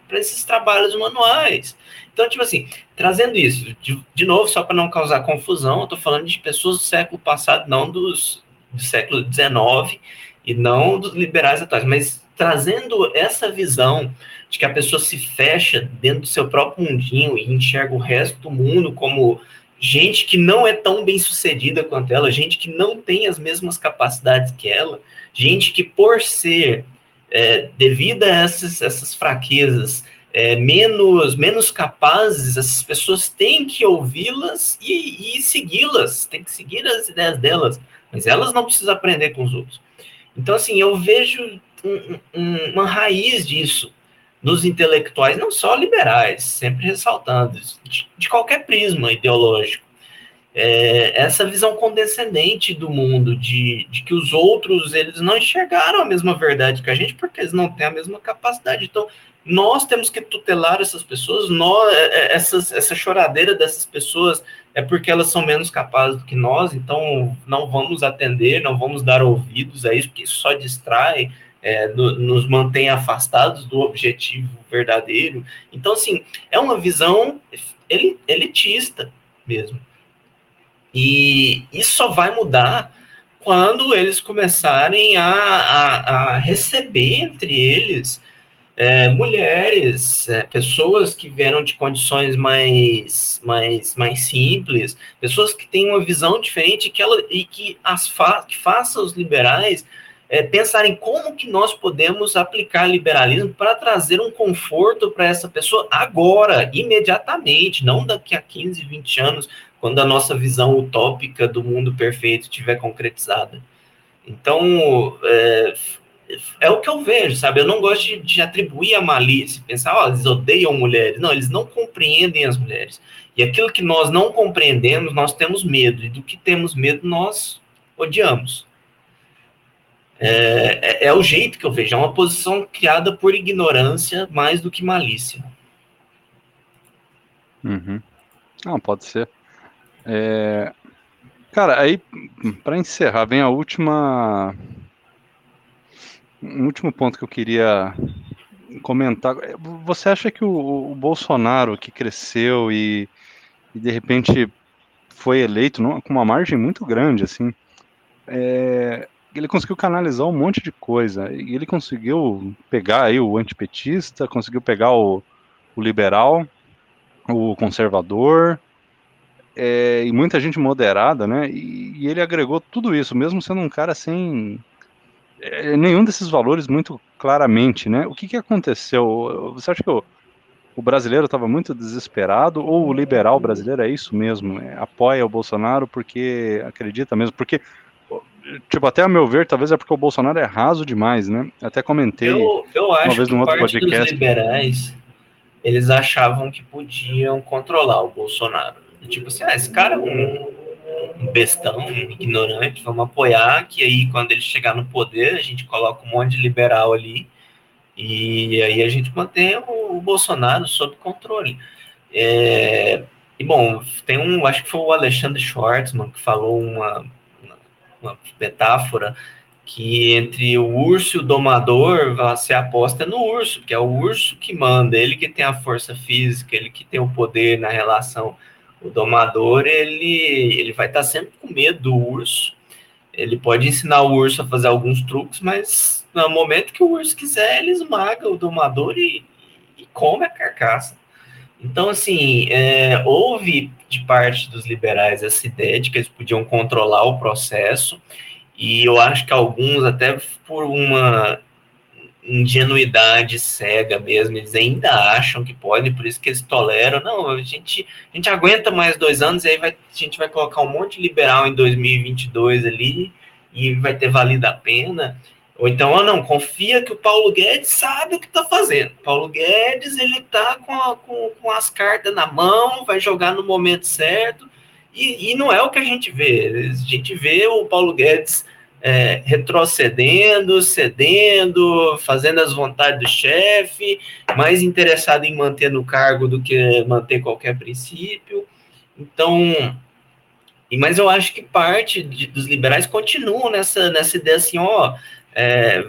para esses trabalhos manuais. Então, tipo assim, trazendo isso, de, de novo, só para não causar confusão, eu estou falando de pessoas do século passado, não dos, do século XIX, e não dos liberais atuais, mas trazendo essa visão de que a pessoa se fecha dentro do seu próprio mundinho e enxerga o resto do mundo como gente que não é tão bem sucedida quanto ela, gente que não tem as mesmas capacidades que ela, gente que por ser é, devido a essas, essas fraquezas é, menos menos capazes, essas pessoas têm que ouvi-las e, e segui-las, têm que seguir as ideias delas, mas elas não precisam aprender com os outros. Então, assim, eu vejo um, um, uma raiz disso nos intelectuais, não só liberais, sempre ressaltando, de, de qualquer prisma ideológico. É, essa visão condescendente do mundo, de, de que os outros eles não enxergaram a mesma verdade que a gente, porque eles não têm a mesma capacidade. Então, nós temos que tutelar essas pessoas, nós, é, é, essas, essa choradeira dessas pessoas é porque elas são menos capazes do que nós, então não vamos atender, não vamos dar ouvidos a isso, porque isso só distrai, é, no, nos mantém afastados do objetivo verdadeiro. Então, assim, é uma visão elitista mesmo. E isso só vai mudar quando eles começarem a, a, a receber entre eles é, mulheres, é, pessoas que vieram de condições mais, mais, mais simples, pessoas que têm uma visão diferente que ela, e que, as fa, que faça os liberais é, pensar em como que nós podemos aplicar liberalismo para trazer um conforto para essa pessoa agora, imediatamente, não daqui a 15, 20 anos, quando a nossa visão utópica do mundo perfeito estiver concretizada. Então, é, é o que eu vejo, sabe? Eu não gosto de, de atribuir a malícia, pensar, ó, oh, eles odeiam mulheres. Não, eles não compreendem as mulheres. E aquilo que nós não compreendemos, nós temos medo. E do que temos medo, nós odiamos. É, é, é, o jeito que eu vejo, é uma posição criada por ignorância mais do que malícia. Uhum. Não, pode ser. É... Cara, aí, para encerrar, vem a última. Um último ponto que eu queria comentar. Você acha que o, o Bolsonaro, que cresceu e, e, de repente foi eleito com uma margem muito grande, assim, é, ele conseguiu canalizar um monte de coisa. E ele conseguiu pegar aí o antipetista, conseguiu pegar o, o liberal, o conservador, é, e muita gente moderada, né? E, e, ele agregou tudo isso, mesmo sendo um cara sem é, nenhum desses valores muito claramente, né? O que, que aconteceu? Você acha que o, o brasileiro estava muito desesperado ou o liberal brasileiro é isso mesmo? É, apoia o Bolsonaro porque acredita mesmo? Porque tipo, até a meu ver, talvez é porque o Bolsonaro é raso demais, né? Até comentei eu, eu acho uma vez num outro podcast. Dos liberais, eles achavam que podiam controlar o Bolsonaro. Tipo assim, ah, esse cara é um, um bestão, um ignorante, vamos apoiar, que aí quando ele chegar no poder, a gente coloca um monte de liberal ali, e aí a gente mantém o, o Bolsonaro sob controle. É, e bom, tem um, acho que foi o Alexandre Schwartzman que falou uma, uma metáfora que entre o urso e o domador você aposta no urso, que é o urso que manda, ele que tem a força física, ele que tem o poder na relação. O domador, ele, ele vai estar sempre com medo do urso. Ele pode ensinar o urso a fazer alguns truques, mas no momento que o urso quiser, ele esmaga o domador e, e come a carcaça. Então, assim, é, houve de parte dos liberais essa ideia de que eles podiam controlar o processo, e eu acho que alguns, até por uma ingenuidade cega mesmo, eles ainda acham que pode, por isso que eles toleram. Não, a gente, a gente aguenta mais dois anos e aí vai, a gente vai colocar um monte de liberal em 2022 ali e vai ter valido a pena. Ou então, ou não, confia que o Paulo Guedes sabe o que está fazendo. Paulo Guedes, ele está com, com, com as cartas na mão, vai jogar no momento certo. E, e não é o que a gente vê. A gente vê o Paulo Guedes é, retrocedendo, cedendo, fazendo as vontades do chefe, mais interessado em manter no cargo do que manter qualquer princípio. Então, mas eu acho que parte de, dos liberais continuam nessa, nessa ideia assim, ó, é,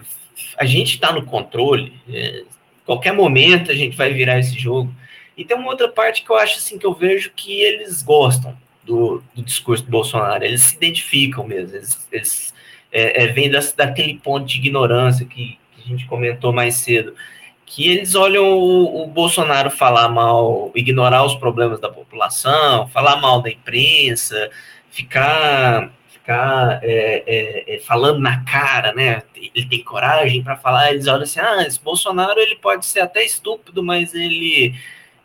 a gente está no controle, é, qualquer momento a gente vai virar esse jogo. E tem uma outra parte que eu acho assim que eu vejo que eles gostam do, do discurso do Bolsonaro, eles se identificam mesmo, eles, eles é, é, das, daquele ponto de ignorância que, que, a gente comentou mais cedo, que eles olham o, o, Bolsonaro falar mal, ignorar os problemas da população, falar mal da imprensa, ficar ficar é, é, é, falando na cara, né? Ele tem coragem para falar, eles olham assim, ah, esse Bolsonaro ele pode ser até estúpido, mas ele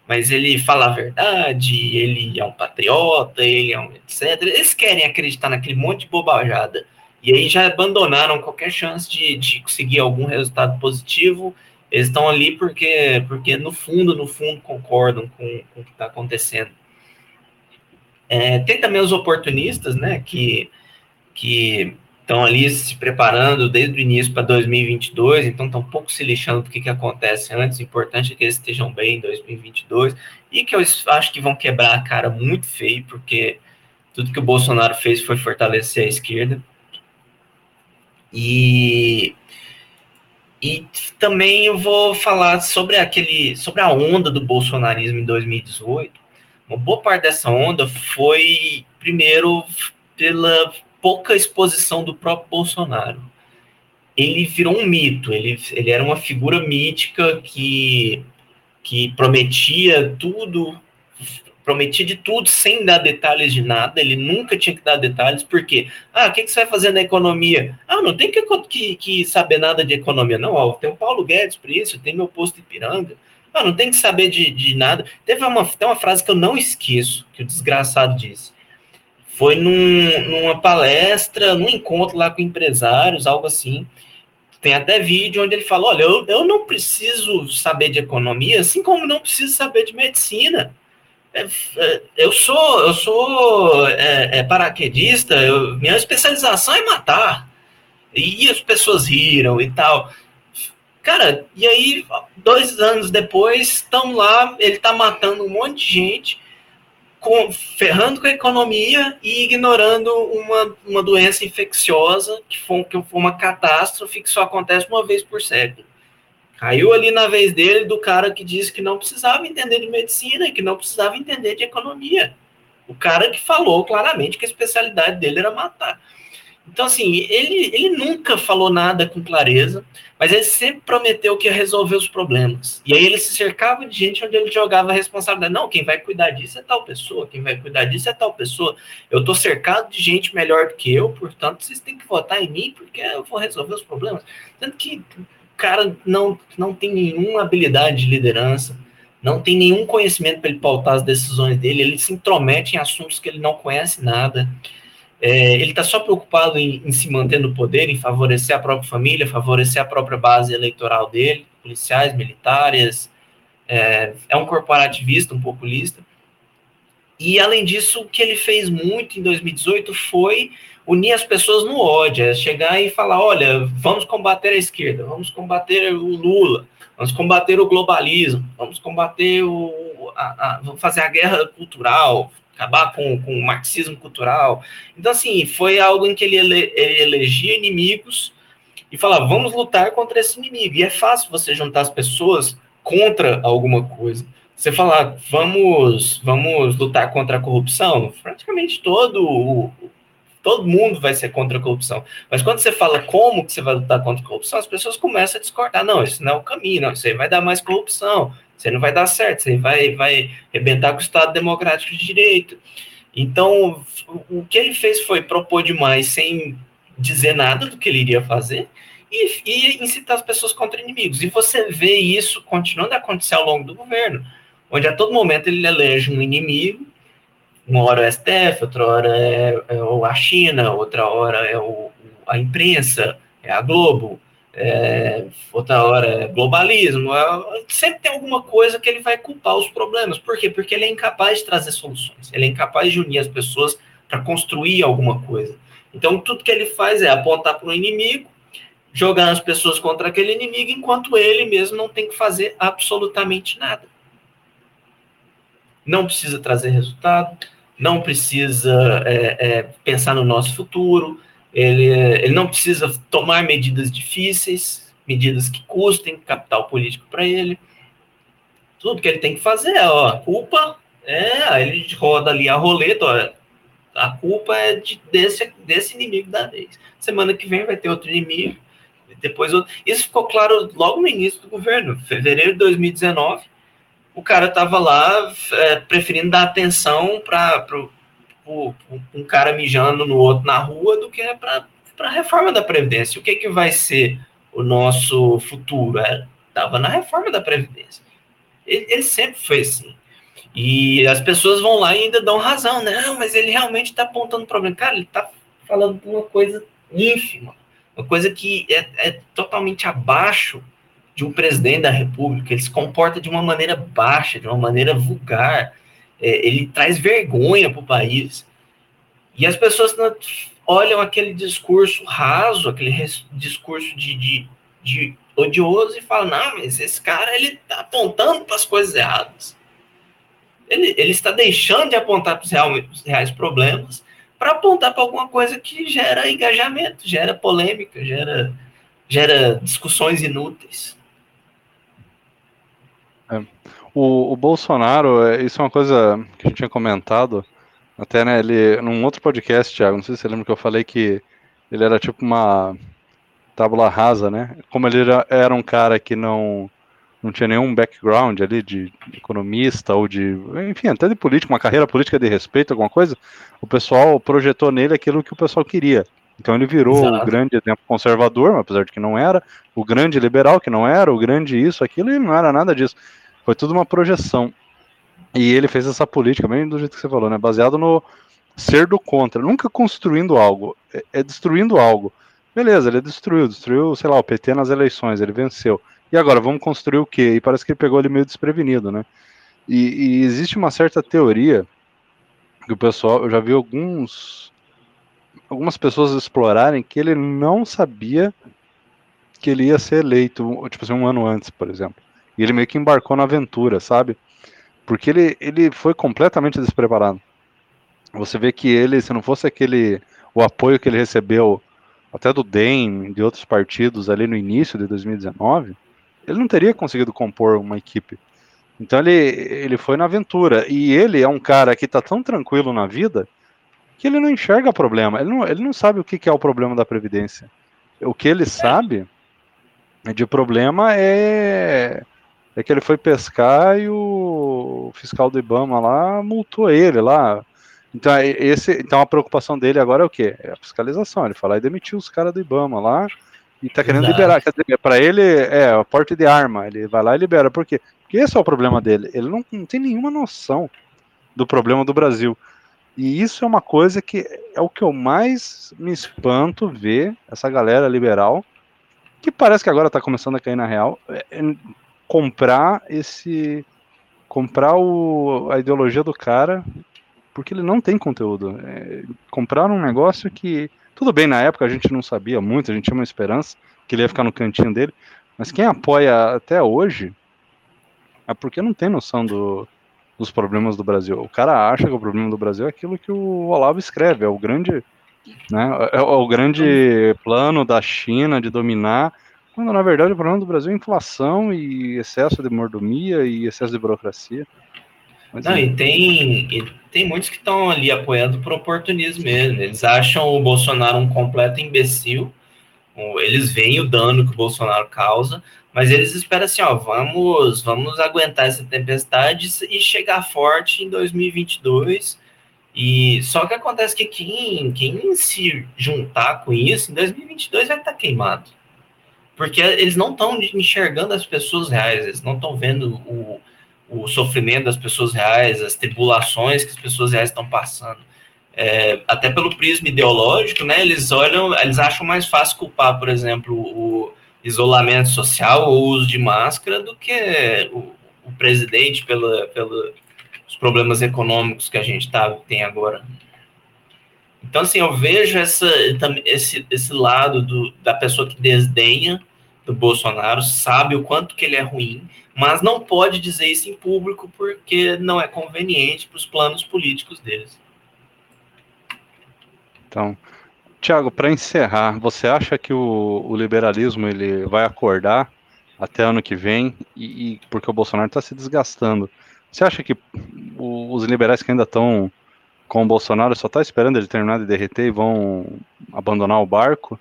mas ele fala a verdade, ele é um patriota, ele é um etc. Eles querem acreditar naquele monte de bobajada. E aí já abandonaram qualquer chance de, de conseguir algum resultado positivo. Eles estão ali porque, porque no fundo, no fundo, concordam com, com o que está acontecendo. É, tem também os oportunistas, né, que que estão ali se preparando desde o início para 2022, então estão um pouco se lixando do que, que acontece antes. O importante é que eles estejam bem em 2022 e que eu acho que vão quebrar a cara muito feio, porque tudo que o Bolsonaro fez foi fortalecer a esquerda. E, e também eu vou falar sobre aquele sobre a onda do bolsonarismo em 2018. Uma boa parte dessa onda foi primeiro pela pouca exposição do próprio Bolsonaro. Ele virou um mito, ele, ele era uma figura mítica que, que prometia tudo, prometia de tudo sem dar detalhes de nada, ele nunca tinha que dar detalhes, porque, ah, o que, que você vai fazer na economia? Ah, não tem que, que, que saber nada de economia, não, ó, tem o Paulo Guedes por isso, tem meu posto Ipiranga, ah, não tem que saber de, de nada. Teve uma, tem uma frase que eu não esqueço, que o desgraçado disse, foi num, numa palestra, num encontro lá com empresários, algo assim. Tem até vídeo onde ele fala: olha, eu, eu não preciso saber de economia, assim como não preciso saber de medicina. É, é, eu sou eu sou é, é paraquedista, eu, minha especialização é matar. E as pessoas riram e tal. Cara, e aí, dois anos depois, estão lá, ele tá matando um monte de gente com, ferrando com a economia e ignorando uma, uma doença infecciosa que foi, que foi uma catástrofe que só acontece uma vez por século. Caiu ali na vez dele do cara que disse que não precisava entender de medicina que não precisava entender de economia. O cara que falou claramente que a especialidade dele era matar. Então, assim, ele, ele nunca falou nada com clareza, mas ele sempre prometeu que ia resolver os problemas. E aí ele se cercava de gente onde ele jogava a responsabilidade. Não, quem vai cuidar disso é tal pessoa, quem vai cuidar disso é tal pessoa. Eu estou cercado de gente melhor do que eu, portanto, vocês têm que votar em mim, porque eu vou resolver os problemas. Tanto que o cara não, não tem nenhuma habilidade de liderança, não tem nenhum conhecimento para ele pautar as decisões dele, ele se intromete em assuntos que ele não conhece nada. É, ele está só preocupado em, em, se manter no poder, em favorecer a própria família, favorecer a própria base eleitoral dele, policiais, militares. É, é um corporativista, um populista. e além disso, o que ele fez muito em 2018 foi unir as pessoas no ódio, é chegar e falar, olha, vamos combater a esquerda, vamos combater o Lula, vamos combater o globalismo, vamos combater o, a, a, vamos fazer a guerra cultural, acabar com, com o marxismo cultural. Então, assim, foi algo em que ele, ele elegia inimigos e falava, vamos lutar contra esse inimigo. E é fácil você juntar as pessoas contra alguma coisa. Você falar, vamos, vamos lutar contra a corrupção, praticamente todo todo mundo vai ser contra a corrupção. Mas quando você fala como que você vai lutar contra a corrupção, as pessoas começam a discordar. Não, isso não é o caminho, não, isso aí vai dar mais corrupção, isso aí não vai dar certo, isso aí vai, vai arrebentar com o Estado Democrático de Direito. Então, o que ele fez foi propor demais sem dizer nada do que ele iria fazer, e, e incitar as pessoas contra inimigos. E você vê isso continuando a acontecer ao longo do governo onde a todo momento ele elege um inimigo, uma hora é o STF, outra hora é, é a China, outra hora é o, a imprensa, é a Globo, é, outra hora é globalismo, é, sempre tem alguma coisa que ele vai culpar os problemas. Por quê? Porque ele é incapaz de trazer soluções, ele é incapaz de unir as pessoas para construir alguma coisa. Então, tudo que ele faz é apontar para o inimigo, jogar as pessoas contra aquele inimigo, enquanto ele mesmo não tem que fazer absolutamente nada não precisa trazer resultado, não precisa é, é, pensar no nosso futuro, ele, ele não precisa tomar medidas difíceis, medidas que custem capital político para ele. Tudo que ele tem que fazer é, ó, culpa é, ele roda ali a roleta, ó, a culpa é de, desse, desse inimigo da vez. Semana que vem vai ter outro inimigo, depois outro. Isso ficou claro logo no início do governo, fevereiro de 2019 o cara tava lá é, preferindo dar atenção para um cara mijando no outro na rua do que para a reforma da Previdência. O que, que vai ser o nosso futuro? É, tava na reforma da Previdência. Ele, ele, sempre foi assim. E as pessoas vão lá e ainda dão razão. Não, mas ele realmente está apontando problema. Cara, ele está falando de uma coisa ínfima, uma coisa que é, é totalmente abaixo de um presidente da República, ele se comporta de uma maneira baixa, de uma maneira vulgar, é, ele traz vergonha para o país. E as pessoas olham aquele discurso raso, aquele discurso de, de, de odioso e falam: não, mas esse cara ele está apontando para as coisas erradas. Ele, ele está deixando de apontar para os reais problemas para apontar para alguma coisa que gera engajamento, gera polêmica, gera, gera discussões inúteis. É. O, o, Bolsonaro, é, isso é uma coisa que a gente tinha comentado, até né, ele, num outro podcast, Thiago, não sei se você lembra que eu falei que ele era tipo uma tábula rasa, né? Como ele era, era um cara que não, não tinha nenhum background ali de, de economista ou de, enfim, até de político, uma carreira política de respeito, alguma coisa, o pessoal projetou nele aquilo que o pessoal queria. Então ele virou Exato. o grande exemplo conservador, apesar de que não era, o grande liberal, que não era, o grande isso, aquilo, e não era nada disso. Foi tudo uma projeção. E ele fez essa política, bem do jeito que você falou, né? Baseado no ser do contra, nunca construindo algo, é, é destruindo algo. Beleza, ele destruiu, destruiu, sei lá, o PT nas eleições, ele venceu. E agora, vamos construir o quê? E parece que ele pegou ele meio desprevenido, né? E, e existe uma certa teoria que o pessoal, eu já vi alguns algumas pessoas explorarem que ele não sabia que ele ia ser eleito, tipo assim, um ano antes, por exemplo. E ele meio que embarcou na aventura, sabe? Porque ele, ele foi completamente despreparado. Você vê que ele, se não fosse aquele o apoio que ele recebeu até do DEM, de outros partidos ali no início de 2019, ele não teria conseguido compor uma equipe. Então ele, ele foi na aventura. E ele é um cara que está tão tranquilo na vida que ele não enxerga problema. Ele não, ele não sabe o que, que é o problema da Previdência. O que ele sabe de problema é é que ele foi pescar e o fiscal do Ibama lá multou ele lá. Então, é, esse, então a preocupação dele agora é o quê? É a fiscalização. Ele lá e demitiu os caras do Ibama lá e tá querendo liberar. Quer dizer, pra ele é a porte de arma. Ele vai lá e libera. Por quê? Porque esse é o problema dele. Ele não, não tem nenhuma noção do problema do Brasil. E isso é uma coisa que é o que eu mais me espanto ver essa galera liberal, que parece que agora está começando a cair na real. É, comprar esse comprar o, a ideologia do cara porque ele não tem conteúdo. É, compraram um negócio que, tudo bem, na época a gente não sabia muito, a gente tinha uma esperança que ele ia ficar no cantinho dele, mas quem apoia até hoje é porque não tem noção do, dos problemas do Brasil. O cara acha que o problema do Brasil é aquilo que o Olavo escreve, é o grande, né, é o grande plano da China de dominar, quando na verdade o problema do Brasil é inflação e excesso de mordomia e excesso de burocracia. Mas, Não, é. e tem, e tem muitos que estão ali apoiando por oportunismo mesmo. Eles acham o Bolsonaro um completo imbecil. Eles veem o dano que o Bolsonaro causa, mas eles esperam assim, ó, vamos, vamos aguentar essa tempestade e chegar forte em 2022. E só que acontece que quem, quem se juntar com isso, em 2022 vai estar queimado. Porque eles não estão enxergando as pessoas reais, eles não estão vendo o, o sofrimento das pessoas reais, as tribulações que as pessoas reais estão passando. É, até pelo prisma ideológico, né, eles olham, eles acham mais fácil culpar, por exemplo, o isolamento social ou o uso de máscara do que o, o presidente pela, pela, os problemas econômicos que a gente tá, tem agora. Então, assim, eu vejo essa, esse, esse lado do, da pessoa que desdenha do Bolsonaro, sabe o quanto que ele é ruim, mas não pode dizer isso em público porque não é conveniente para os planos políticos deles. Então, Tiago, para encerrar, você acha que o, o, liberalismo ele vai acordar até ano que vem e, e porque o Bolsonaro está se desgastando? Você acha que o, os liberais que ainda estão com o Bolsonaro só está esperando ele terminar de derreter e vão abandonar o barco?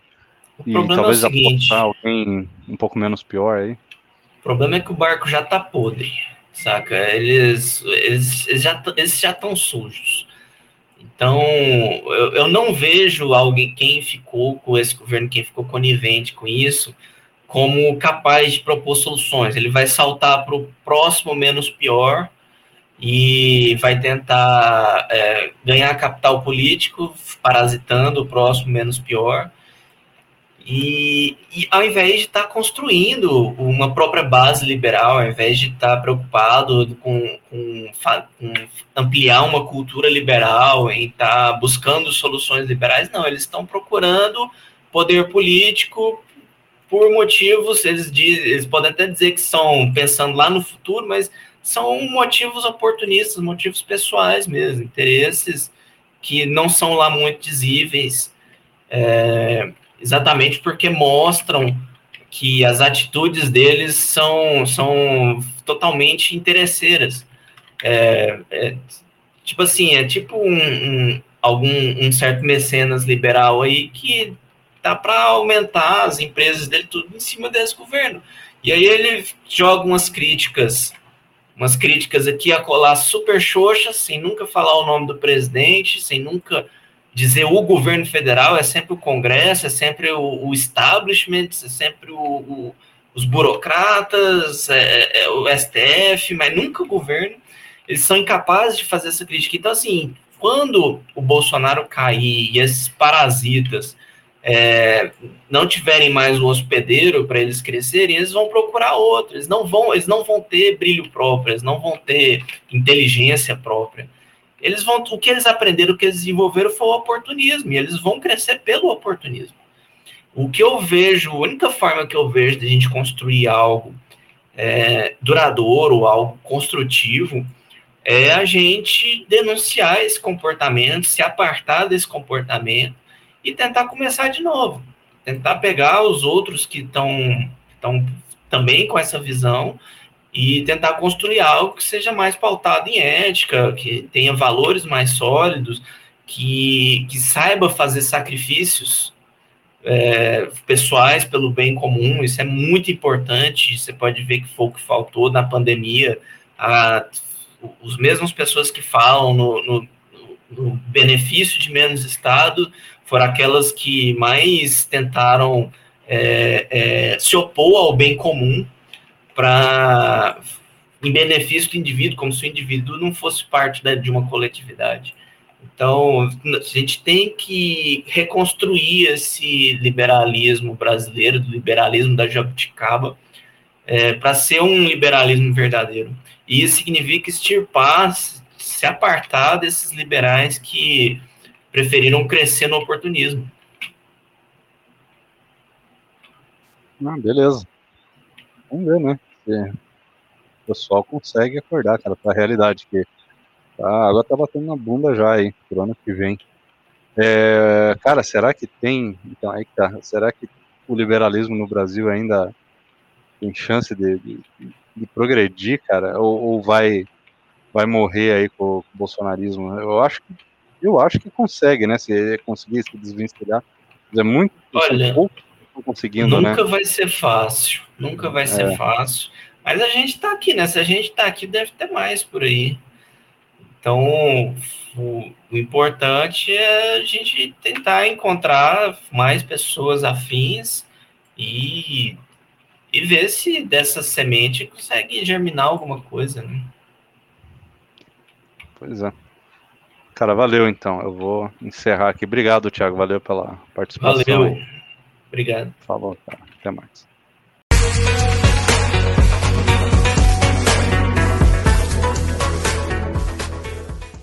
O e talvez é o seguinte, alguém um pouco menos pior aí? O problema é que o barco já tá podre, saca? Eles, eles, eles já eles já estão sujos. Então, eu, eu não vejo alguém, quem ficou com esse governo, quem ficou conivente com isso, como capaz de propor soluções. Ele vai saltar para o próximo menos pior e vai tentar é, ganhar capital político, parasitando o próximo menos pior e, e, ao invés de estar tá construindo uma própria base liberal, ao invés de estar tá preocupado com, com, com, ampliar uma cultura liberal, em estar tá buscando soluções liberais, não, eles estão procurando poder político por motivos, eles, dizem, eles podem até dizer que são pensando lá no futuro, mas são motivos oportunistas, motivos pessoais mesmo, interesses que não são lá muito visíveis. É, exatamente porque mostram que as atitudes deles são, são totalmente interesseiras. É, é, tipo assim, é tipo um, um, algum um certo mecenas liberal aí que dá para aumentar as empresas dele tudo em cima desse governo. E aí ele joga umas críticas, umas críticas aqui a colar super xoxas, sem nunca falar o nome do presidente, sem nunca dizer o governo federal, é sempre o Congresso, é sempre o, o establishment, é sempre o, o, os burocratas, é, é, o STF, mas nunca o governo. Eles são incapazes de fazer essa crítica. Então, assim, quando o Bolsonaro cair e esses parasitas é, não tiverem mais um hospedeiro para eles crescerem, eles vão procurar outro. Eles não vão, eles não vão ter brilho próprio, eles não vão ter inteligência própria eles vão, o que eles aprenderam, o que eles desenvolveram foi o oportunismo, e eles vão crescer pelo oportunismo. O que eu vejo, a única forma que eu vejo de a gente construir algo é, duradouro, algo construtivo, é a gente denunciar esse comportamento, se apartar desse comportamento e tentar começar de novo. Tentar pegar os outros que estão também com essa visão e tentar construir algo que seja mais pautado em ética, que tenha valores mais sólidos, que, que saiba fazer sacrifícios é, pessoais pelo bem comum. Isso é muito importante. Você pode ver que foi o que faltou na pandemia. A, os mesmos pessoas que falam no, no, no benefício de menos Estado foram aquelas que mais tentaram é, é, se opor ao bem comum para em benefício do indivíduo, como se o indivíduo não fosse parte da, de uma coletividade. Então, a gente tem que reconstruir esse liberalismo brasileiro, do liberalismo da jabuticaba, é, para ser um liberalismo verdadeiro. E isso significa extirpar se apartar desses liberais que preferiram crescer no oportunismo. Ah, beleza. Vamos ver, né? Se o pessoal consegue acordar, cara, pra realidade que a água tá batendo na bunda já aí, pro ano que vem. É, cara, será que tem. Então, aí tá. Será que o liberalismo no Brasil ainda tem chance de, de, de progredir, cara? Ou, ou, vai, vai morrer aí com, o bolsonarismo? Eu acho que eu acho que consegue, né? Se conseguir se desvencilhar. É muito. Olha, conseguindo, nunca né? vai ser fácil. Nunca vai ser é. fácil. Mas a gente tá aqui, né? Se a gente tá aqui, deve ter mais por aí. Então, o, o, importante é a gente tentar encontrar mais pessoas afins e, e ver se dessa semente consegue germinar alguma coisa, né? Pois é. Cara, valeu então. Eu vou encerrar aqui. Obrigado, Thiago. Valeu pela participação. Valeu. Obrigado. Falou, cara. Até mais.